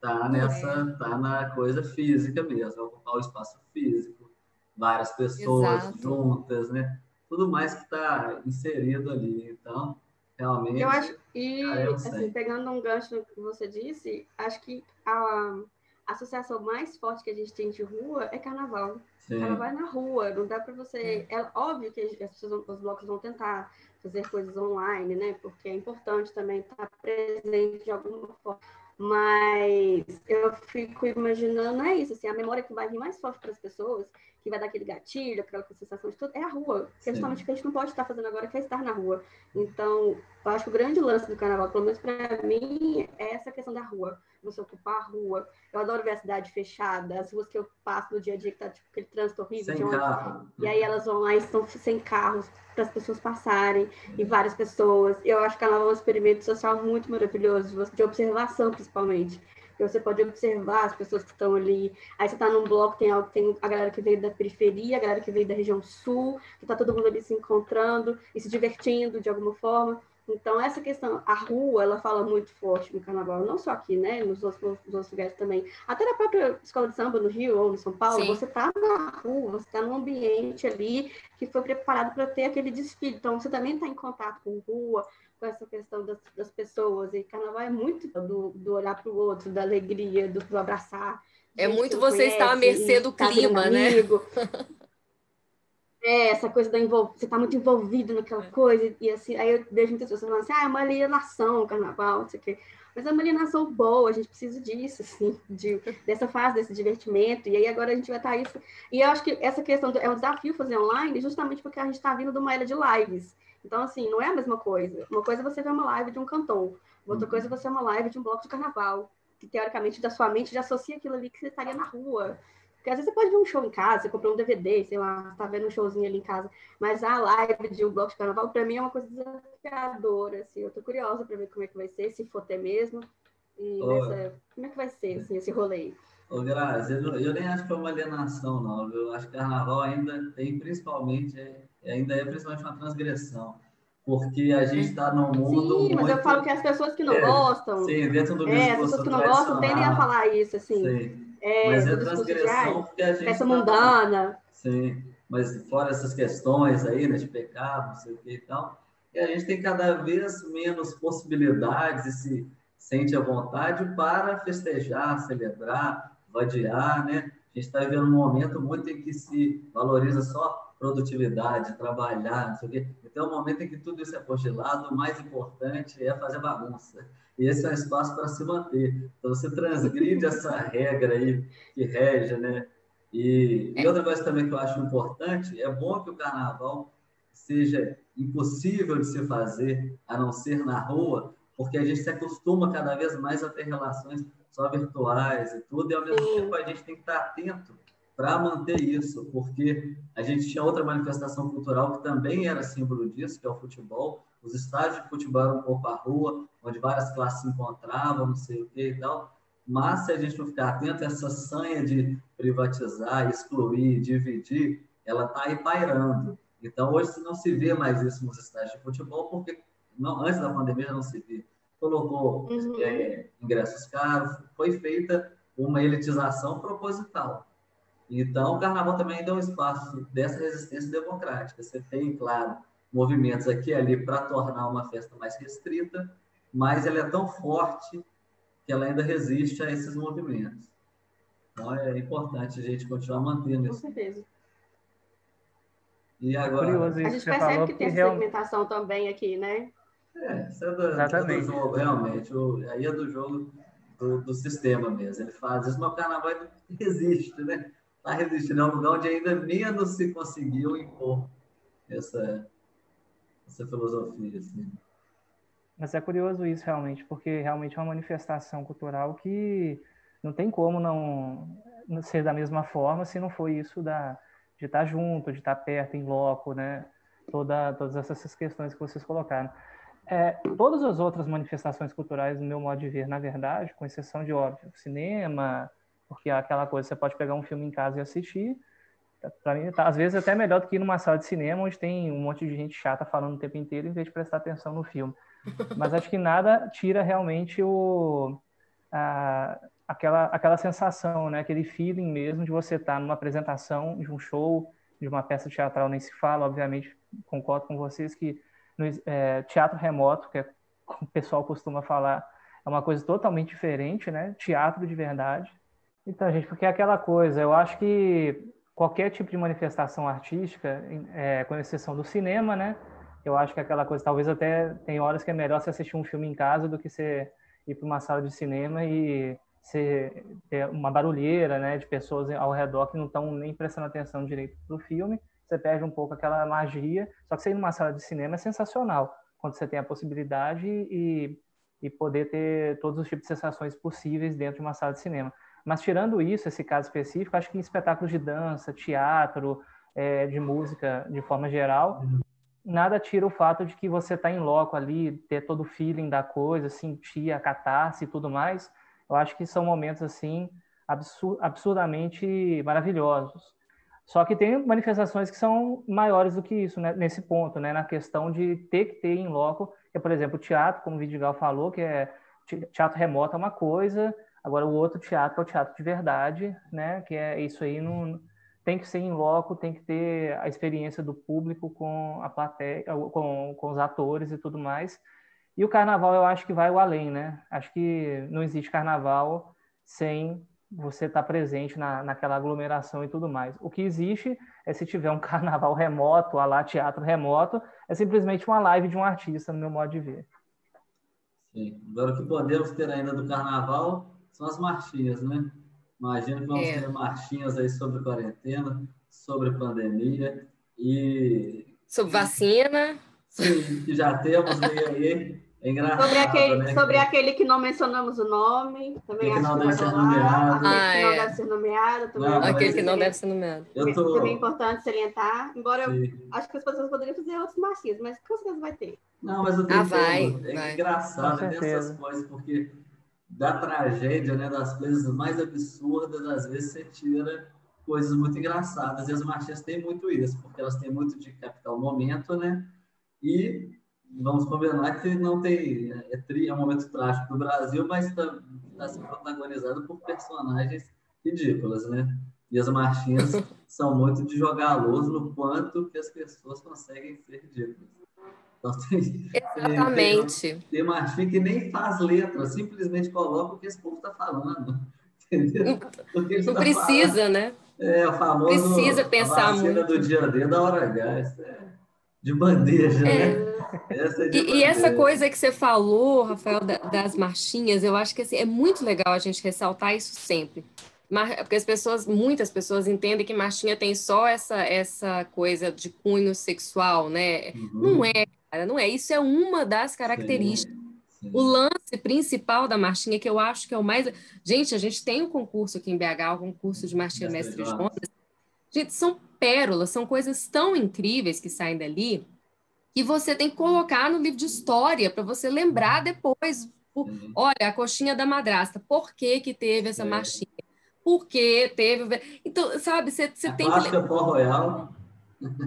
tá nessa, é. tá na coisa física mesmo, ocupar o espaço físico, várias pessoas Exato. juntas, né? Tudo mais que está inserido ali. Então, realmente.
Eu acho, e eu assim, pegando um gancho no que você disse, acho que a, a associação mais forte que a gente tem de rua é carnaval. Sim. Carnaval é na rua, não dá para você. É óbvio que as pessoas, os blocos vão tentar fazer coisas online, né? Porque é importante também estar presente de alguma forma. Mas eu fico imaginando, é isso, assim, a memória que vai vir mais forte para as pessoas, que vai dar aquele gatilho, aquela sensação de tudo, é a rua. Que é justamente o que a gente não pode estar fazendo agora, que é estar na rua. Então, eu acho que o grande lance do carnaval, pelo menos para mim, é essa questão da rua. Você ocupar a rua. Eu adoro ver a cidade fechada, as ruas que eu passo no dia a dia, que tá tipo aquele trânsito horrível.
Sem carro.
E aí elas vão lá e estão sem carros para as pessoas passarem, e várias pessoas. Eu acho que o carnaval é um experimento social muito maravilhoso, de observação principalmente que você pode observar as pessoas que estão ali. Aí você está num bloco, tem, tem a galera que veio da periferia, a galera que veio da região sul, que está todo mundo ali se encontrando e se divertindo de alguma forma. Então, essa questão, a rua, ela fala muito forte no carnaval, não só aqui, né, nos outros, nos outros lugares também. Até na própria escola de samba, no Rio ou no São Paulo, Sim. você está na rua, você está num ambiente ali que foi preparado para ter aquele desfile. Então, você também está em contato com rua, com essa questão das, das pessoas. E carnaval é muito do, do olhar para o outro, da alegria, do, do abraçar.
É muito você conhece, estar à mercê do clima, né? (laughs)
É, essa coisa da você está muito envolvido naquela é. coisa, e assim, aí eu vejo muitas pessoas falando assim, ah, é uma alienação o carnaval, não sei o quê. Mas é uma alienação boa, a gente precisa disso, assim, de, dessa fase, desse divertimento, e aí agora a gente vai estar tá isso. E eu acho que essa questão do... é um desafio fazer online, justamente porque a gente está vindo de uma era de lives. Então, assim, não é a mesma coisa. Uma coisa é você ver uma live de um cantor, outra coisa é você ver uma live de um bloco de carnaval, que teoricamente da sua mente já associa aquilo ali que você estaria na rua. Porque às vezes você pode ver um show em casa, você comprou um DVD, sei lá, tá vendo um showzinho ali em casa, mas a live de um bloco de carnaval, para mim, é uma coisa desafiadora, assim, eu tô curiosa para ver como é que vai ser, se for ter mesmo, e nessa... como é que vai ser, assim, esse rolê?
Ô, Grazi, eu, eu, nem acho que é uma alienação, não, eu acho que carnaval ainda tem, principalmente, é ainda é principalmente uma transgressão. Porque a gente está num mundo.
Sim, muito... mas eu falo que as pessoas que não é, gostam.
Sim, dentro do
É, as pessoas que não gostam tendem a falar isso, assim.
Sim. É, mas é transgressão porque a gente.
Essa tá... mundana.
Sim, mas fora essas questões aí, né, de pecado, não sei o que e tal. E a gente tem cada vez menos possibilidades e se sente à vontade para festejar, celebrar, vadiar, né? A gente está vivendo um momento muito em que se valoriza só produtividade, trabalhar, não sei o quê. Então, é um momento em que tudo isso é postilado, o mais importante é fazer bagunça. E esse é um espaço para se manter. Então, você transgride essa regra aí que rege, né? E, e outra coisa também que eu acho importante, é bom que o carnaval seja impossível de se fazer, a não ser na rua, porque a gente se acostuma cada vez mais a ter relações só virtuais e tudo, e ao mesmo tempo a gente tem que estar atento para manter isso, porque a gente tinha outra manifestação cultural que também era símbolo disso, que é o futebol. Os estádios de futebol eram um pouco a rua, onde várias classes se encontravam, não sei o que e tal. Mas se a gente não ficar atento, essa sanha de privatizar, excluir, dividir, ela está aí pairando. Então, hoje não se vê mais isso nos estádios de futebol, porque não, antes da pandemia já não se vê. Colocou uhum. é, ingressos caros, foi feita uma elitização proposital. Então, o carnaval também ainda é um espaço dessa resistência democrática. Você tem, claro, movimentos aqui e ali para tornar uma festa mais restrita, mas ela é tão forte que ela ainda resiste a esses movimentos. Então, é importante a gente continuar mantendo isso.
Com certeza.
E agora...
Curioso a gente percebe que tem essa segmentação também aqui,
né? É, isso é do, Exatamente. do jogo, realmente. O, aí é do jogo do, do sistema mesmo. Ele faz isso, mas o carnaval (laughs) resiste, né? Está resistindo, é um lugar onde ainda menos se conseguiu impor essa, essa filosofia. Assim.
Mas é curioso isso realmente, porque realmente é uma manifestação cultural que não tem como não, ser da mesma forma se não for isso da, de estar junto, de estar perto, em loco, né? Toda, todas essas questões que vocês colocaram. É, todas as outras manifestações culturais, no meu modo de ver, na verdade, com exceção de, óbvio, cinema, porque é aquela coisa, você pode pegar um filme em casa e assistir. Para mim, tá, às vezes até melhor do que ir numa sala de cinema onde tem um monte de gente chata falando o tempo inteiro em vez de prestar atenção no filme. (laughs) Mas acho que nada tira realmente o, a, aquela, aquela sensação, né? aquele feeling mesmo de você estar tá numa apresentação de um show, de uma peça teatral, nem se fala, obviamente, concordo com vocês que no, é, teatro remoto, que é, o pessoal costuma falar, é uma coisa totalmente diferente, né? Teatro de verdade. Então, gente, porque é aquela coisa, eu acho que qualquer tipo de manifestação artística, é, com exceção do cinema, né? Eu acho que é aquela coisa, talvez até tem horas que é melhor você assistir um filme em casa do que você ir para uma sala de cinema e ser uma barulheira, né, de pessoas ao redor que não estão nem prestando atenção direito para o filme, você perde um pouco aquela magia. Só que você ir numa sala de cinema é sensacional, quando você tem a possibilidade e, e poder ter todos os tipos de sensações possíveis dentro de uma sala de cinema. Mas tirando isso, esse caso específico, acho que em espetáculos de dança, teatro, é, de música de forma geral, nada tira o fato de que você está em loco ali, ter todo o feeling da coisa, sentir a catarse e tudo mais. Eu acho que são momentos assim absur absurdamente maravilhosos. Só que tem manifestações que são maiores do que isso, né? nesse ponto, né? na questão de ter que ter em loco, que é, por exemplo, o teatro, como o Vidigal falou, que é teatro remoto é uma coisa, agora o outro teatro é o teatro de verdade, né? que é isso aí, não, tem que ser em loco, tem que ter a experiência do público com a plateia, com, com os atores e tudo mais. E o carnaval eu acho que vai o além, né? Acho que não existe carnaval sem você estar tá presente na, naquela aglomeração e tudo mais. O que existe é se tiver um (laughs) carnaval remoto, a lá teatro remoto, é simplesmente uma live de um artista, no meu modo de ver.
Sim. Agora, que podemos ter ainda do carnaval são as marchinhas, né? Imagino que vamos é. ter marchinhas aí sobre quarentena, sobre pandemia e.
Sobre vacina.
Sim, que já temos aí. É engraçado,
sobre aquele, né? sobre que... aquele que não mencionamos o nome, também
que não deve ser nomeado.
Ah, aquele que não é. deve ser nomeado. Também não,
aquele que não deve ser nomeado.
Eu tô... Também é importante salientar, embora eu acho que as pessoas poderiam fazer outros machismos, mas com certeza vai ter.
Não, mas eu tenho ah, vai, é vai. engraçado essas coisas, porque da tragédia, né, das coisas mais absurdas, às vezes você tira coisas muito engraçadas. E as marchinhas têm muito isso, porque elas têm muito de capital momento, né? E vamos combinar que não tem. É, tri, é um momento trágico do Brasil, mas está tá sendo protagonizado por personagens ridículas, né? E as marchinhas (laughs) são muito de jogar a luz no quanto que as pessoas conseguem ser ridículas.
Exatamente. (laughs)
Tem, marchinha que nem faz letra, simplesmente coloca o que esse povo está falando. (laughs) Entendeu?
Não tá precisa,
falando.
né?
É, o famoso.
Precisa pensar muito.
do dia a dia da hora H. É de bandeja, é. né?
Essa é de e, bandeja. e, essa coisa que você falou, Rafael, das marchinhas, eu acho que assim, é muito legal a gente ressaltar isso sempre. Porque as pessoas, muitas pessoas entendem que marchinha tem só essa, essa coisa de cunho sexual, né? Uhum. Não é, cara, não é. Isso é uma das características. Sim, sim. O lance principal da marchinha, que eu acho que é o mais. Gente, a gente tem um concurso aqui em BH, o um concurso de marchinha Mestre, Jonas. Gente, são pérolas, são coisas tão incríveis que saem dali que você tem que colocar no livro de história para você lembrar depois. Uhum. Olha, a coxinha da madrasta, por que, que teve essa é. marchinha? Por que teve. Então, sabe, você, tem que.
Royal.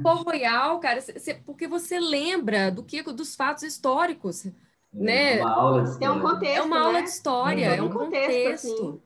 Pó Royal, cara, você, porque você lembra do que dos fatos históricos. né?
Uma aula de história.
É um contexto.
É uma
né?
aula de história, é um contexto. contexto.
Assim,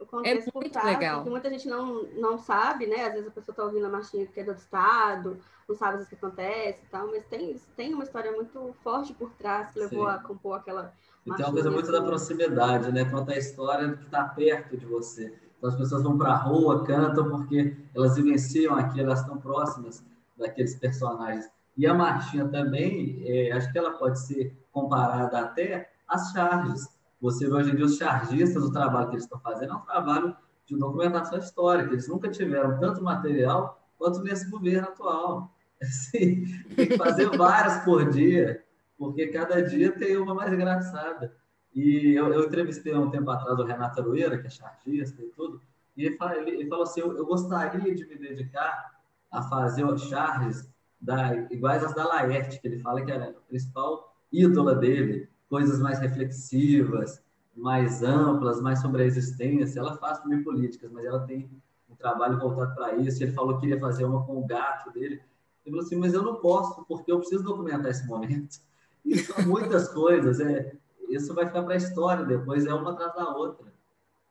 o contexto é muito legal. Que muita gente não, não sabe, né? Às vezes a pessoa está ouvindo a marchinha que é do Estado, não sabe o que acontece e tal, mas tem, tem uma história muito forte por trás que levou Sim. a compor aquela.
E tem uma coisa muito assim. da proximidade, né? Conta a história que está perto de você. Então as pessoas vão para a rua, cantam porque elas vivenciam aquilo, elas estão próximas daqueles personagens. E a marchinha também, é, acho que ela pode ser comparada até às charges. Você vê hoje em dia os chargistas, o trabalho que eles estão fazendo é um trabalho de documentação histórica. Eles nunca tiveram tanto material quanto nesse governo atual. (laughs) Assim, tem que fazer várias por dia, porque cada dia tem uma mais engraçada. E eu, eu entrevistei há um tempo atrás o Renato Aroeira, que é chargista e tudo, e ele, fala, ele, ele falou assim, eu, eu, gostaria de me dedicar a fazer charges da, iguais às da Laerte, que ele fala que era a principal ídola dele, coisas mais reflexivas, mais amplas, mais sobre a existência. Ela faz também políticas, mas ela tem um trabalho voltado para isso. Ele falou que queria fazer uma com o gato dele. Ele falou assim, mas eu não posso, porque eu preciso documentar esse momento. (laughs) E são muitas coisas, é, isso vai ficar para a história depois, é uma atrás da outra.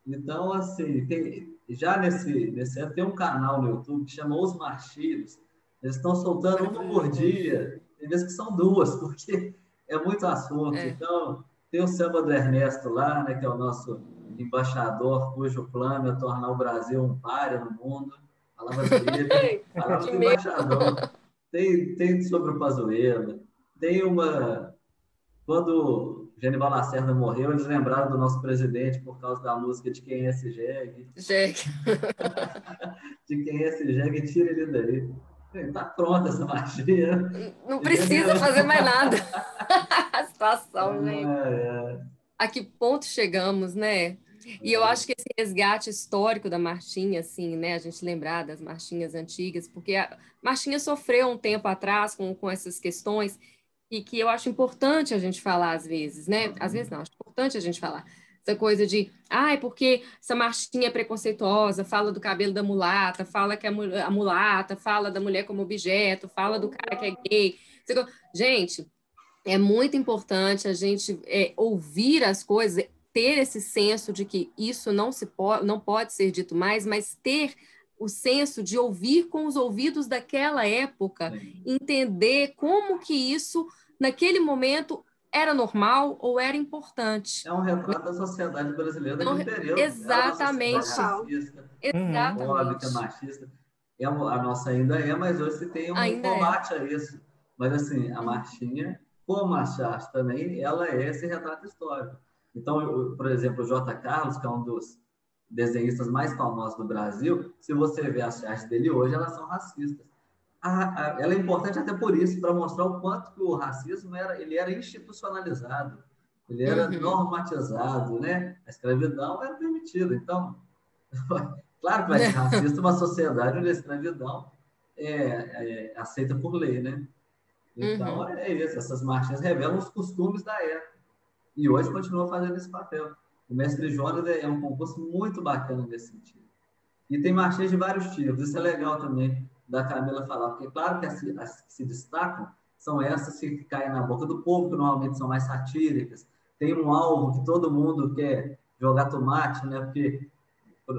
Então, assim, tem, já nesse, nesse ano tem um canal no YouTube que chama Os Marcheiros. Eles estão soltando uma por dia, tem vezes que são duas, (laughs) porque é muito assunto. É. Então, tem o samba do Ernesto lá, né, que é o nosso embaixador, cujo plano é tornar o Brasil um páreo no mundo. Palavras dele, palavras do embaixador. Tem, tem sobre o Pazuello. Tem uma... Quando Genival Lacerda morreu, eles lembraram do nosso presidente por causa da música de quem é esse jegue.
Jegue. (laughs)
de quem é esse jegue, tira ele daí. Está pronta essa magia.
Não precisa fazer mais nada. (laughs) a situação, gente.
É, é.
A que ponto chegamos, né? E eu acho que esse resgate histórico da Marchinha, assim, né? A gente lembrar das marchinhas antigas, porque a Marchinha sofreu um tempo atrás com, com essas questões e que eu acho importante a gente falar às vezes, né? Às vezes não, acho importante a gente falar. Essa coisa de, ah, porque essa marchinha é preconceituosa, fala do cabelo da mulata, fala que a, mulata, fala da mulher como objeto, fala do cara que é gay. Gente, é muito importante a gente é, ouvir as coisas, ter esse senso de que isso não se pode, não pode ser dito mais, mas ter o senso de ouvir com os ouvidos daquela época, entender como que isso naquele momento era normal ou era importante.
É um retrato da sociedade brasileira daquele período.
Exatamente.
Exatamente. Óbvio machista. É, a nossa ainda é, mas hoje se tem um ainda é. combate é. a isso. Mas, assim, a Martinha, como a Chás também, ela é esse retrato histórico. Então, por exemplo, o J. Carlos, que é um dos desenhistas mais famosos do Brasil, se você ver as artes dele hoje, elas são racistas a, a, ela é importante até por isso, para mostrar o quanto que o racismo era, ele era institucionalizado, ele era uhum. normatizado, né? A escravidão era permitida. Então, (laughs) claro que vai ser racista uma sociedade onde a escravidão é, é aceita por lei, né? Então, uhum. é isso. Essas marchinhas revelam os costumes da época. E hoje continua fazendo esse papel. O Mestre Jonas é um concurso muito bacana nesse sentido. E tem marchinhas de vários tipos. Isso é legal também da Camila falar, porque claro que as, as, que se destacam são essas que caem na boca do povo, que normalmente são mais satíricas. Tem um alvo que todo mundo quer jogar tomate, né? Porque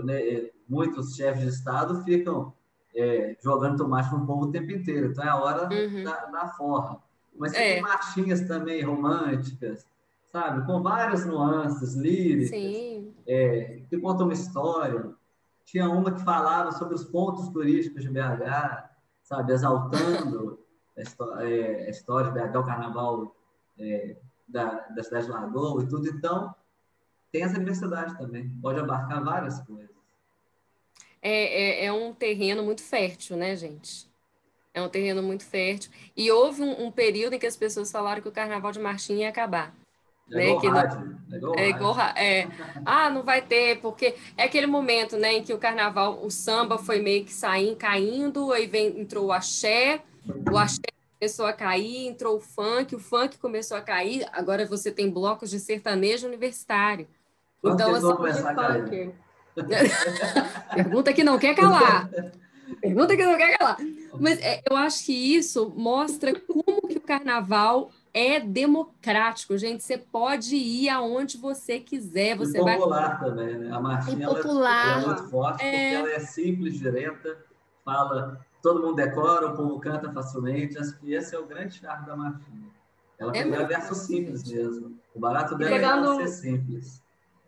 né, é, muitos chefes de Estado ficam é, jogando tomate no povo o tempo inteiro. Então é a hora uhum. da, da, forra. Mas é. tem marchinhas também românticas, sabe? Com várias nuances líricas, é, que contam uma história. Tinha uma que falava sobre os pontos turísticos de BH, sabe, exaltando a, é, história de BH, o carnaval é, da, da cidade de Lagoa e tudo. Então, tem essa diversidade também, pode abarcar várias coisas.
É, é, é, um terreno muito fértil, né, gente? É um terreno muito fértil. E houve um, um, período em que as pessoas falaram que o carnaval de Marchinha ia acabar.
É né? que não,
é igual, é, ah, não vai ter, porque é aquele momento, né, em que o carnaval, o samba foi meio que saindo, caindo, aí vem, entrou o axé, o axé começou a cair, entrou o funk, o funk começou a cair, agora você tem blocos de sertanejo universitário.
Quando então, assim, começar cair? (laughs)
Pergunta que não quer calar. Pergunta que não quer calar. Mas é, eu acho que isso mostra como que o carnaval é democrático, gente. Você pode ir aonde você quiser. Você
e popular vai... também, né? A Martinha ela, ela é muito forte, é... porque ela é simples, direta, fala, todo mundo decora, o povo canta facilmente. Acho que esse é o grande charme da Martinha. Ela é um verso simples mesmo. O barato dela pegando... é ser simples.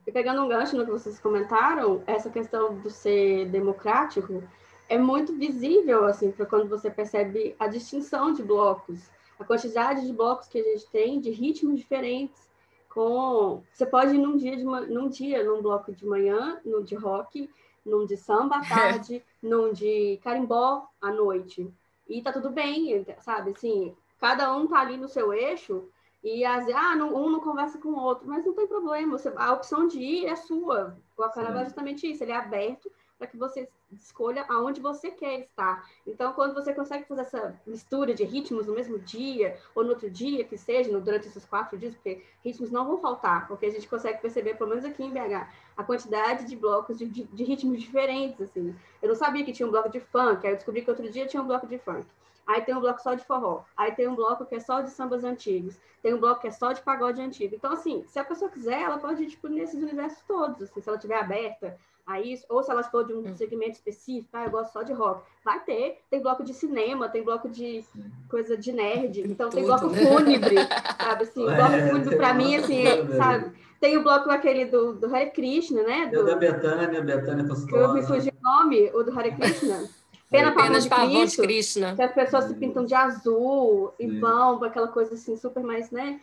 E pegando um gancho no que vocês comentaram, essa questão do ser democrático é muito visível, assim, para quando você percebe a distinção de blocos a quantidade de blocos que a gente tem, de ritmos diferentes. Com você pode ir num dia, de, num dia, num bloco de manhã, num de rock, num de samba à (laughs) tarde, num de carimbó à noite. E tá tudo bem, sabe? Assim, cada um tá ali no seu eixo e as, ah, não, um não conversa com o outro, mas não tem problema. Você, a opção de ir é sua. O carnaval é justamente isso, ele é aberto para que você escolha aonde você quer estar. Então, quando você consegue fazer essa mistura de ritmos no mesmo dia, ou no outro dia, que seja, durante esses quatro dias, porque ritmos não vão faltar, porque a gente consegue perceber, pelo menos aqui em BH, a quantidade de blocos de, de, de ritmos diferentes, assim. Eu não sabia que tinha um bloco de funk, aí eu descobri que outro dia tinha um bloco de funk. Aí tem um bloco só de forró. Aí tem um bloco que é só de sambas antigos. Tem um bloco que é só de pagode antigo. Então, assim, se a pessoa quiser, ela pode ir, tipo, nesses universos todos, assim, se ela estiver aberta a isso, ou se elas for de um hum. segmento específico, ah, eu gosto só de rock, vai ter, tem bloco de cinema, tem bloco de coisa de nerd, então tem, tem bloco né? fúnebre, sabe, assim, é, bloco fúnebre para mim, assim, sabe, tem o bloco aquele do, do Hare Krishna, né, do,
da Betânia, Betânia Tostosa.
Que eu me fugi o nome, o do Hare Krishna. Pena Pavão de, Cristo, de Krishna. Que as pessoas se pintam de azul e vão, aquela coisa assim, super mais, né,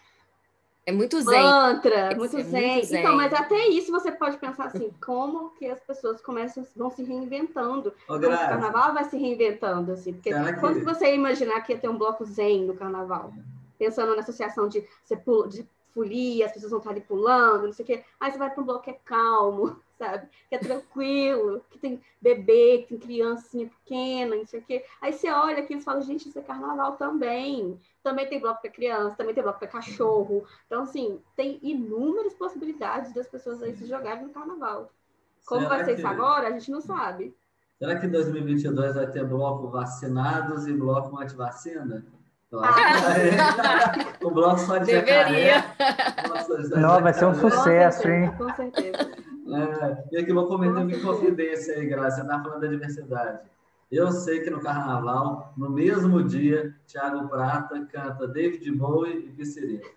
É muito zen.
Mantra, muito
é
zen.
muito zen.
Então, mas até isso você pode pensar assim, como que as pessoas começam, vão se reinventando.
Ô,
Como o carnaval vai se reinventando, assim. Porque
Será
quando que você ia imaginar que ia ter um bloco zen no carnaval? Pensando na associação de, você pula, de folia, as pessoas vão estar ali pulando, não sei o quê. Aí você vai para um bloco que é calmo, (laughs) sabe? Que é tranquilo, que tem bebê, que tem criancinha pequena, não sei o quê. Aí você olha aqui e fala, gente, isso é carnaval também. Também tem bloco para criança, também tem bloco para cachorro. Então, assim, tem inúmeras possibilidades das pessoas aí se jogarem no carnaval. Como
será
vai ser
que-
isso agora, a gente não sabe.
Será que em 2022 vai ter bloco vacinados e bloco antivacina? Eu
Ah.
um bloco só de
Deveria.
jacaré. de
Não, vai ser um Sucesso, hein?
Com certeza.
É, e aqui vou comentar
Com
uma confidência aí, Graça. Você está falando da diversidade. Eu sei que no carnaval, no mesmo dia, Thiago Prata canta David Bowie e Piscirita.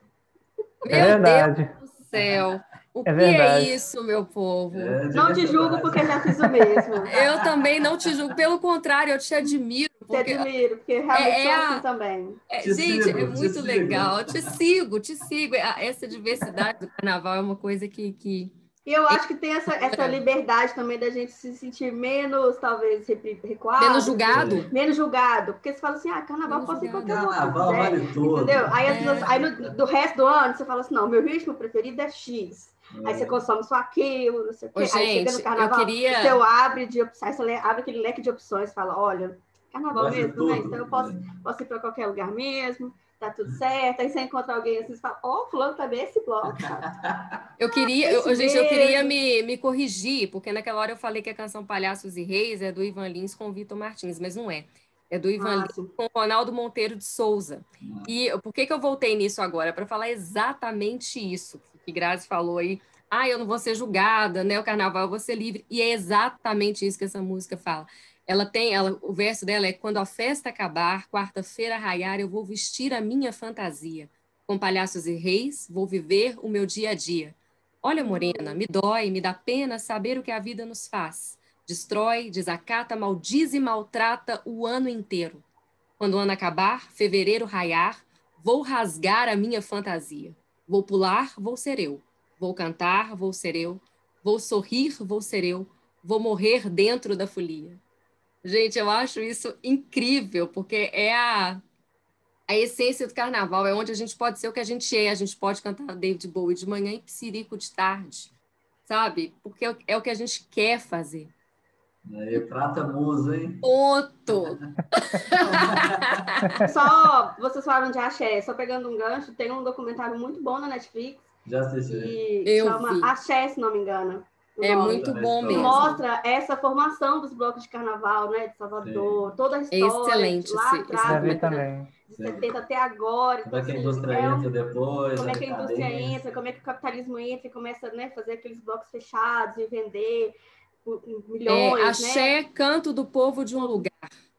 É
Meu
verdade.
Deus do céu. O
É
que
verdade.
é isso, meu povo?
É,
Não te julgo porque já fiz o mesmo. (laughs)
Eu também não te julgo, pelo contrário, eu te admiro.
Te
Porque,
admiro, porque realmente
É, é a-
assim também.
é,
Te
gente,
sigo,
é
te
muito
sigo.
legal. Te sigo, te sigo. Essa diversidade do carnaval é uma coisa que. que...
E eu acho que tem essa, essa liberdade também da gente se sentir menos, talvez, recuado.
Menos julgado.
Menos julgado. Porque você fala assim, ah, carnaval
Menos
pode ser qualquer coisa.
Carnaval vale tudo.
Entendeu? Aí,
É.
pessoas- aí no, do resto do ano você fala assim, não, meu ritmo preferido é X.
É.
Aí você consome só aquilo, não sei o quê.
Ô,
aí chega no
eu
carnaval,
queria-
seu abre de opções, aí você abre aquele leque de opções e fala, olha, carnaval mesmo, né?
tudo.
Então eu posso, posso ir para qualquer lugar mesmo, tá tudo certo. Aí você encontra alguém assim, você fala, ó, fulano também é esse bloco. (laughs)
Eu queria, eu, gente, eu queria me, me corrigir, porque naquela hora eu falei que a canção Palhaços e Reis é do Ivan Lins com o Vitor Martins, mas não é. É do Ivan
Ah,
Lins
sim.
com o Ronaldo Monteiro de Souza. E por que, que eu voltei nisso agora? Para falar exatamente isso que Grazi falou aí. Ah, eu não vou ser julgada, né? O carnaval eu vou ser livre. E é exatamente isso que essa música fala. Ela tem, ela, o verso dela é: quando a festa acabar, quarta-feira raiar, eu vou vestir a minha fantasia. Com palhaços e reis, vou viver o meu dia a dia. Olha, morena, me dói, me dá pena saber o que a vida nos faz. Destrói, desacata, maldiz e maltrata o ano inteiro. Quando o ano acabar, fevereiro raiar, vou rasgar a minha fantasia. Vou pular, vou ser eu. Vou cantar, vou ser eu. Vou sorrir, vou ser eu. Vou morrer dentro da folia. Gente, eu acho isso incrível, porque é a, a essência do carnaval, é onde a gente pode ser o que a gente é. A gente pode cantar David Bowie de manhã e Psirico de tarde, sabe? Porque é é o que a gente quer fazer.
Aí, prata musa, hein?
Ponto! (laughs)
Só, vocês falaram de axé, só pegando um gancho, tem um documentário muito bom na Netflix
Já assisti.
que
Eu
chama
vi.
Axé, se não me engano.
É
nome.
muito bom mesmo.
Mostra essa formação dos blocos de carnaval, né, de Salvador, toda a história
excelente
lá
esse
atrás,
Já vi
né,
também.
de 70 até agora.
Como é que a
assim,
indústria
é um-
entra depois?
como é que a indústria entra, como é que o capitalismo entra e começa né, a fazer aqueles blocos fechados e vender
É,
milhões, né?
axé, canto do povo de um lugar.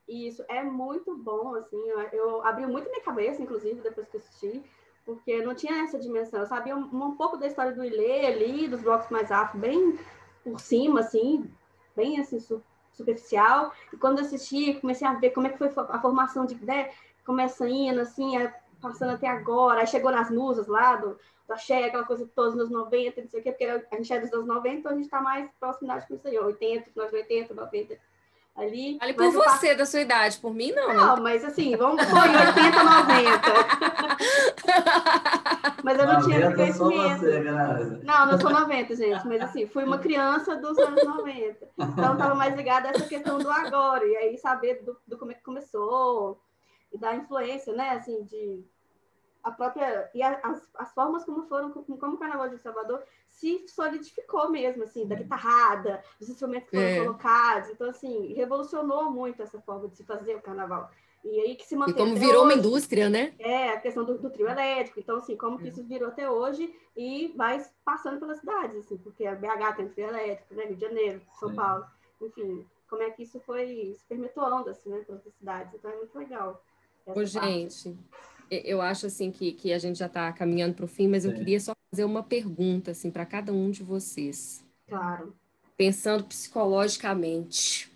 Isso é muito bom, assim, eu, eu abri muito minha cabeça, inclusive, depois que assisti, porque não tinha essa dimensão, eu sabia um, um pouco da história do Ilê ali, dos blocos mais afro, bem por cima, assim, bem assim, su- superficial, e quando assisti, comecei a ver como é que foi a formação de, né, começando, assim, aí passando até agora, aí chegou nas musas lá, do, do axé, aquela coisa toda nos anos 90, não sei o quê, porque a gente é dos anos 90, então a gente está mais proximidade com isso aí, 80, nós 80, 90, ali.
Fale por
Mas eu passo-
você, da sua idade, por mim não.
não, mas assim, vamos pôr em 80, 90. Mas eu não tinha esse
90 só
conhecimento.
você, Grazi.
Não, não sou 90, gente, mas assim, fui uma criança dos anos 90. Então estava mais ligada a essa questão do agora, e aí saber do, do como é que começou, e da influência, né, assim, de a própria. E a- as, as formas como foram, como, o Carnaval de Salvador se solidificou mesmo, assim, da guitarrada, dos instrumentos que foram
É.
colocados. Então, assim, revolucionou muito essa forma de se fazer o carnaval. E aí que se
E como virou uma
hoje.
indústria, né?
É, a questão do, do trio elétrico. Então, assim, como que isso virou até hoje e vai passando pelas cidades, assim, porque a BH tem um trio elétrico, né? Rio de Janeiro, São
Sim.
Paulo. Enfim, como é que isso foi se perpetuando, assim, né? Pelas cidades. Então, é muito legal.
Ô,
parte.
gente, eu acho assim que, que a gente já está caminhando para o fim, mas eu
Sim.
queria só fazer uma pergunta assim para cada um de vocês,
Claro.
pensando psicologicamente,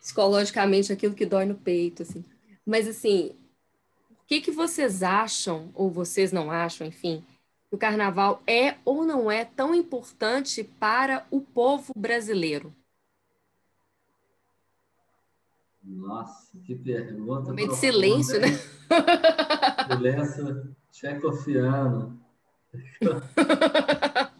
psicologicamente aquilo que dói no peito, assim. Mas assim, o que que vocês acham ou vocês não acham, enfim, que o carnaval é ou não é tão importante para o povo brasileiro?
Nossa, que pergunta.
Um de silêncio, né?
Silêncio tchecofiano. (laughs)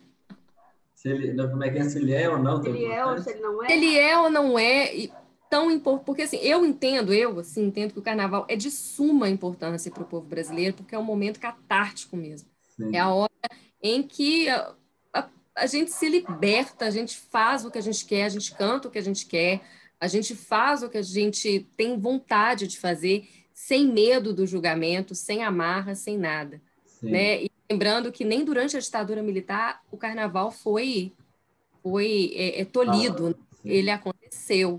se ele, como é que é? Se ele é ou não?
Se ele é ou se ele não é?
Ele é ou não é tão importante, porque assim, eu entendo, eu assim, entendo que o carnaval é de suma importância para o povo brasileiro, porque é um momento catártico mesmo. Sim. É a hora em que a, a, a gente se liberta, a gente faz o que a gente quer, a gente canta o que a gente quer, a gente faz o que a gente tem vontade de fazer, sem medo do julgamento, sem amarra, sem nada. Né? E lembrando que nem durante a ditadura militar o carnaval foi, foi é, é tolhido, ah, ele aconteceu.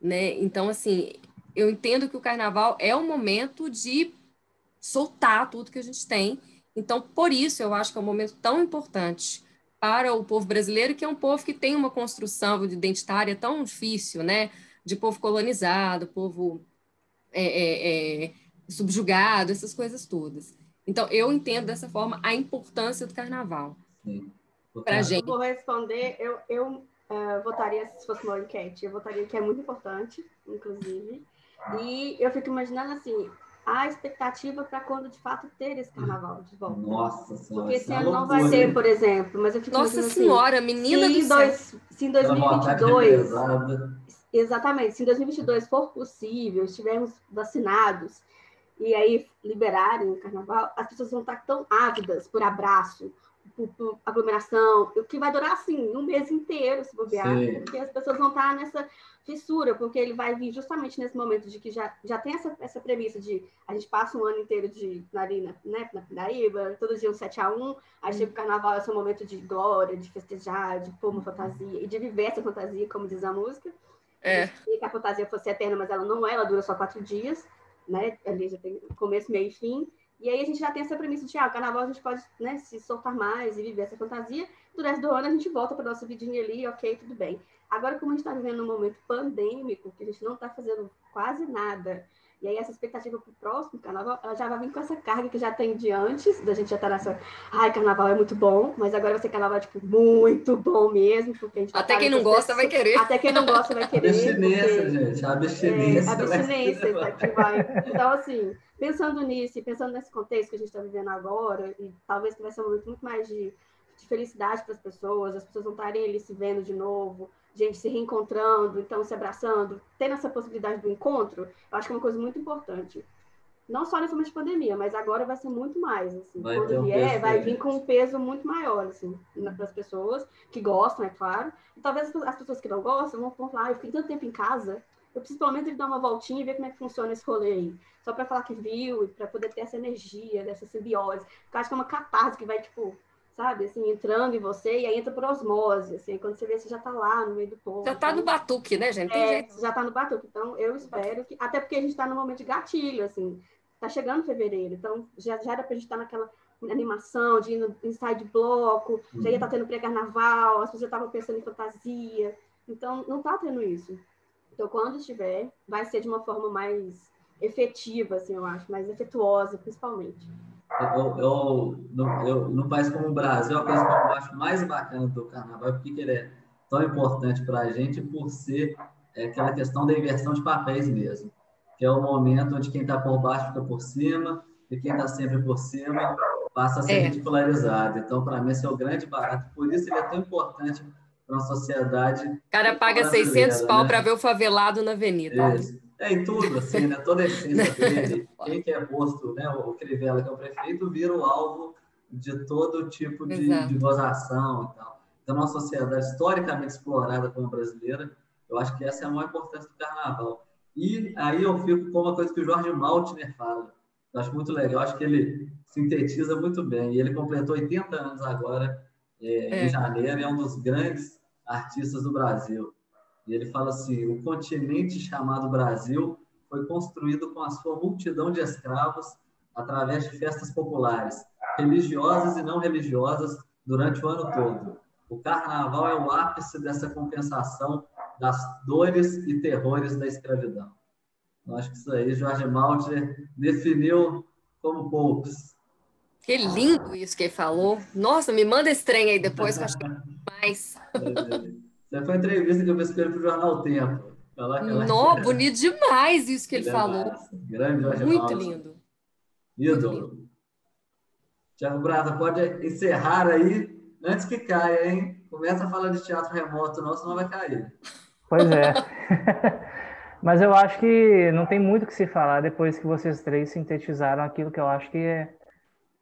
Né? Então, assim, eu entendo que o carnaval é o momento de soltar tudo que a gente tem. Então, por isso, eu acho que é um momento tão importante para o povo brasileiro, que é um povo que tem uma construção identitária tão difícil, né? De povo colonizado, povo é, é, é, subjugado, essas coisas todas. Então, eu entendo dessa forma a importância do carnaval. Para gente.
vou responder, eu, eu uh, votaria, se fosse uma enquete, eu votaria que é muito importante, inclusive. E eu fico imaginando assim, a expectativa para quando de fato ter esse carnaval de volta.
Nossa Senhora.
Porque esse é ano não vai ter, por exemplo, mas eu fico
Nossa Senhora,
assim,
menina
se
do
dois,
céu.
Se em 2022... Exatamente, se em 2022 for possível, estivermos vacinados e aí liberarem o carnaval, as pessoas vão estar tão ávidas por abraço, por, por aglomeração, o que vai durar assim um mês inteiro se bobear, Sim. porque as pessoas vão estar nessa fissura, porque ele vai vir justamente nesse momento de que já, já tem essa, essa premissa de a gente passa um ano inteiro de narina, né, na Pindaíba, todo dia um 7 a 1 aí chega o carnaval, é seu momento de glória, de festejar, de pôr uma fantasia e de viver essa fantasia, como diz a música.
É.
E que a fantasia fosse eterna, mas ela não é, ela dura só quatro dias né? Ali já tem começo, meio e fim. E aí a gente já tem essa premissa de, ah, o carnaval a gente pode né, se soltar mais e viver essa fantasia. Resto do ano a gente volta para nossa vidinha ali, ok, tudo bem. Agora, como a gente está vivendo um momento pandêmico, que a gente não está fazendo quase nada, e aí essa expectativa para o próximo carnaval, ela já vai vir com essa carga que já tem de antes, da gente já estar tá nessa, ai, carnaval é muito bom, mas agora vai ser carnaval, tipo, muito bom mesmo, porque a gente
Até quem não gosta vai querer.
Até quem não gosta vai querer.
Abstinência, porque... gente, a abstinência.
É, abstinência tá que vai. Então, assim, pensando nisso e pensando nesse contexto que a gente está vivendo agora, e talvez que vai ser um momento muito mais de, de felicidade para as pessoas, as pessoas vão estarem ali se vendo de novo, gente se reencontrando, então se abraçando, tendo essa possibilidade do encontro, eu acho que é uma coisa muito importante. Não só nesse momento de pandemia, mas agora vai ser muito mais, assim.
Vai
Quando
um
vier, vai vir com um peso muito maior, assim, para as pessoas que gostam, é claro. E talvez as pessoas que não gostam vão falar, ah, eu fiquei tanto tempo em casa, eu preciso pelo menos dar uma voltinha e ver como é que funciona esse rolê aí. Só para falar que viu e para poder ter essa energia, dessa simbiose. Porque eu acho que é uma catarse que vai, tipo, sabe, assim, entrando em você, e aí entra por osmose, assim, quando você vê, você já tá lá no meio do povo.
Já tá no batuque, né, gente? Tem
é, já tá no batuque. Então, eu espero que, até porque a gente tá no momento de gatilho, assim, tá chegando fevereiro, então já, já era pra gente estar tá naquela animação de ir ensaio de bloco, uhum. já ia estar tá tendo pré-carnaval, as pessoas já estavam pensando em fantasia, então não tá tendo isso. Então, quando estiver, vai ser de uma forma mais efetiva, assim, eu acho, mais efetuosa, principalmente
eu, eu, no, eu, no país como o Brasil, a coisa que eu acho mais bacana do carnaval é porque ele é tão importante para a gente por ser é, aquela questão da inversão de papéis mesmo, que é o momento onde quem está por baixo fica por cima e quem está sempre por cima passa a ser é. ridicularizado. Então, para mim, esse é o grande barato. Por isso ele é tão importante para uma sociedade. O
cara paga 600 pau né? para ver o favelado na avenida.
Isso. É, em tudo, assim, né? Toda a essência (laughs) dele. Quem que é posto, né? O Crivella, que é o prefeito, vira o alvo de todo tipo de, de gozação e tal. Então, uma sociedade historicamente explorada como a brasileira, eu acho que essa é a maior importância do carnaval. E aí eu fico com uma coisa que o Jorge Maltner fala. Eu acho muito legal, eu acho que ele sintetiza muito bem. E ele completou 80 anos agora, é, é. em janeiro, e é um dos grandes artistas do Brasil. E ele fala assim: o continente chamado Brasil foi construído com a sua multidão de escravos através de festas populares, religiosas e não religiosas, durante o ano todo. O carnaval é o ápice dessa compensação das dores e terrores da escravidão. Eu acho que isso aí Jorge Malter definiu como poucos.
Que lindo isso que ele falou. Nossa, me manda esse trem aí depois que eu acho que é mais.
Essa foi a entrevista que eu fiz para o Jornal Tempo.
Não, bonito demais isso que ele falou.
Grande Jorge
Muito lindo.
Ídolo. Tiago Brata, pode encerrar aí antes que caia, hein? Começa a falar de teatro remoto, não, senão vai cair.
Pois é. (laughs) Mas eu acho que não tem muito o que se falar depois que vocês três sintetizaram aquilo que eu acho que é,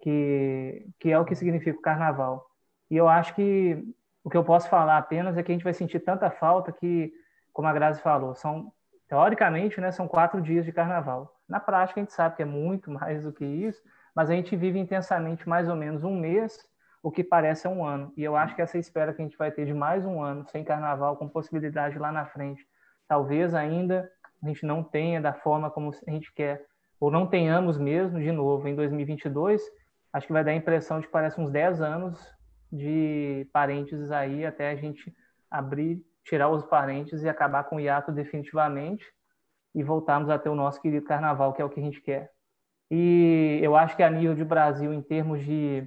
que, que é o que significa o carnaval. E eu acho que o que eu posso falar apenas é que a gente vai sentir tanta falta que, como a Grazi falou, são teoricamente, né, são quatro dias de carnaval. Na prática, a gente sabe que é muito (laughs) mais do que isso, mas a gente vive intensamente mais ou menos um mês, o que parece um ano. E eu acho que essa espera que a gente vai ter de mais um ano sem carnaval, com possibilidade lá na frente, talvez ainda a gente não tenha da forma como a gente quer, ou não tenhamos mesmo, de novo, em 2022, acho que vai dar a impressão de que parece uns 10 anos de parênteses aí até a gente abrir, tirar os parênteses e acabar com o hiato definitivamente e voltarmos a ter o nosso querido carnaval, que é o que a gente quer. E eu acho que a nível de Brasil, em termos de.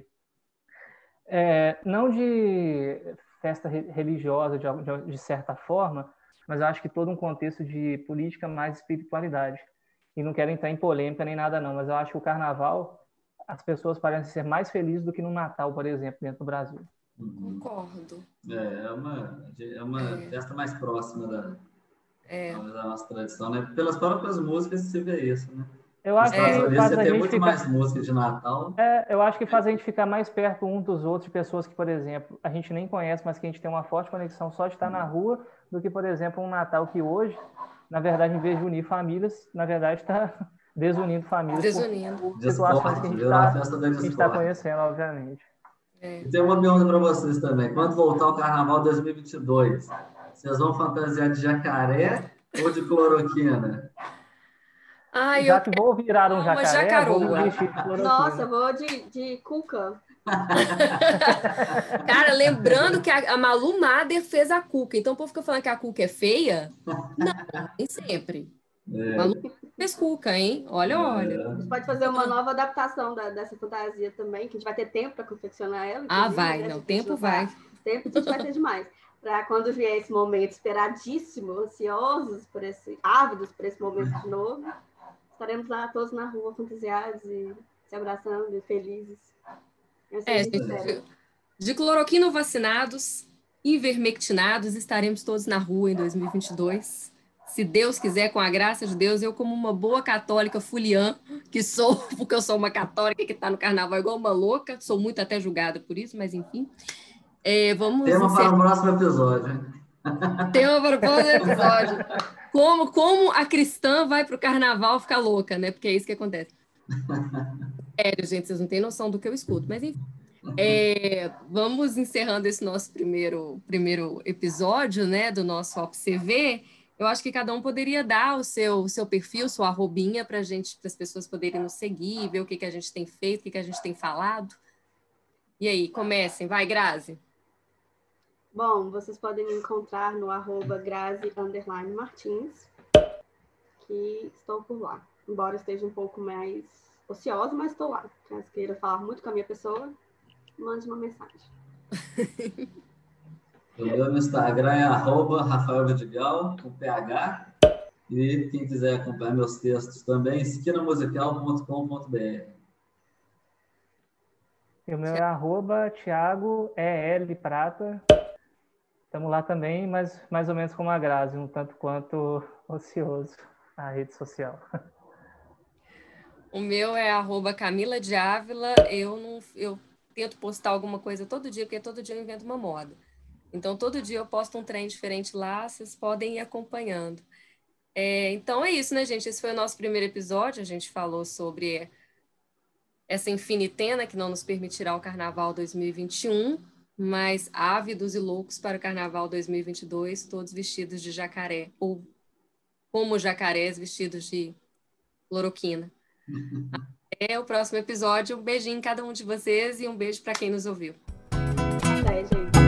É, não de festa religiosa, de, de, de certa forma, mas eu acho que todo um contexto de política mais espiritualidade. E não quero entrar em polêmica nem nada, não, mas eu acho que o carnaval as pessoas parecem ser mais felizes do que no Natal, por exemplo, dentro do Brasil.
Concordo.
É, é uma, é uma é. festa mais próxima da,
é.
da nossa tradição, né? Pelas próprias músicas se vê isso, né?
Eu acho
que faz a gente muito ficar... mais música de Natal.
É, eu acho que faz a gente ficar mais perto um dos outros, de pessoas que, por exemplo, a gente nem conhece, mas que a gente tem uma forte conexão só de estar na rua, do que, por exemplo, um Natal que hoje, na verdade, em vez de unir famílias, na verdade está desunindo famílias
desunindo.
por, por situações que a gente está tá conhecendo, obviamente.
É. tem uma pergunta para vocês também. Quando voltar o Carnaval 2022, vocês vão fantasiar de jacaré ou de cloroquina?
Ah, Já eu... que vou virar um jacaré, vou
de Nossa, vou de, de cuca. (laughs)
Cara, lembrando que a, a Malu Mader fez a cuca. Então o povo fica falando que a cuca é feia? Não, nem sempre. É. Malu fez cuca, hein? Olha, é. olha.
A gente pode fazer uma nova adaptação da, dessa fantasia também, que a gente vai ter tempo para confeccionar ela.
Ah, vai, né? não, tempo vai.
Tempo a gente vai ter demais. Para quando vier esse momento esperadíssimo, ansiosos por esse, ávidos por esse momento de novo, estaremos lá todos na rua, fantasiados e se abraçando e felizes.
É, gente, de cloroquina vacinados, ivermectinados, estaremos todos na rua em 2022 se Deus quiser, com a graça de Deus, eu como uma boa católica fuliã, que sou, (laughs) porque eu sou uma católica que está no carnaval igual uma louca, sou muito até julgada por isso, mas enfim. É, vamos
Tema encerrar... para o próximo episódio. (laughs)
Tema para o próximo episódio. Como, como a cristã vai para o carnaval ficar louca, né? Porque é isso que acontece. Sério, gente, vocês não têm noção do que eu escuto, mas enfim. É, vamos encerrando esse nosso primeiro, primeiro episódio, né, do nosso OPCV eu acho que cada um poderia dar o seu, o seu perfil, sua arrobinha, para gente, para as pessoas poderem nos seguir, ver o que, que a gente tem feito, o que, que a gente tem falado. E aí, comecem, vai, Grazi.
Bom, vocês podem me encontrar no arroba Grazi Martins, que estou por lá. Embora esteja um pouco mais ociosa, mas estou lá. Caso queira falar muito com a minha pessoa, mande uma mensagem. (laughs)
O meu Instagram é arroba Rafael Vidigal, com PH. E quem quiser acompanhar meus textos também, esquinamusical.com.br.
E o meu é arroba Thiago EL Prata. Estamos lá também, mas mais ou menos como a Grazi, um tanto quanto ocioso a rede social.
O meu é arroba Camila de Ávila. Eu, não, eu tento postar alguma coisa todo dia, porque todo dia eu invento uma moda. Então, todo dia eu posto um trem diferente lá, vocês podem ir acompanhando. É, então, é isso, né, gente? Esse foi o nosso primeiro episódio. A gente falou sobre essa infinitena que não nos permitirá o Carnaval 2021, mas ávidos e loucos para o Carnaval 2022, todos vestidos de jacaré, ou como jacarés vestidos de cloroquina. Até o próximo episódio. Um beijinho em cada um de vocês e um beijo para quem nos ouviu.
Até, gente.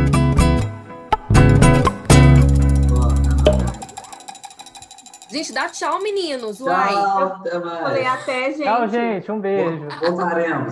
Gente, dá tchau, meninos.
Tchau, Uai.
Falei até, gente.
Tchau, gente. Um beijo.
Voltaremos.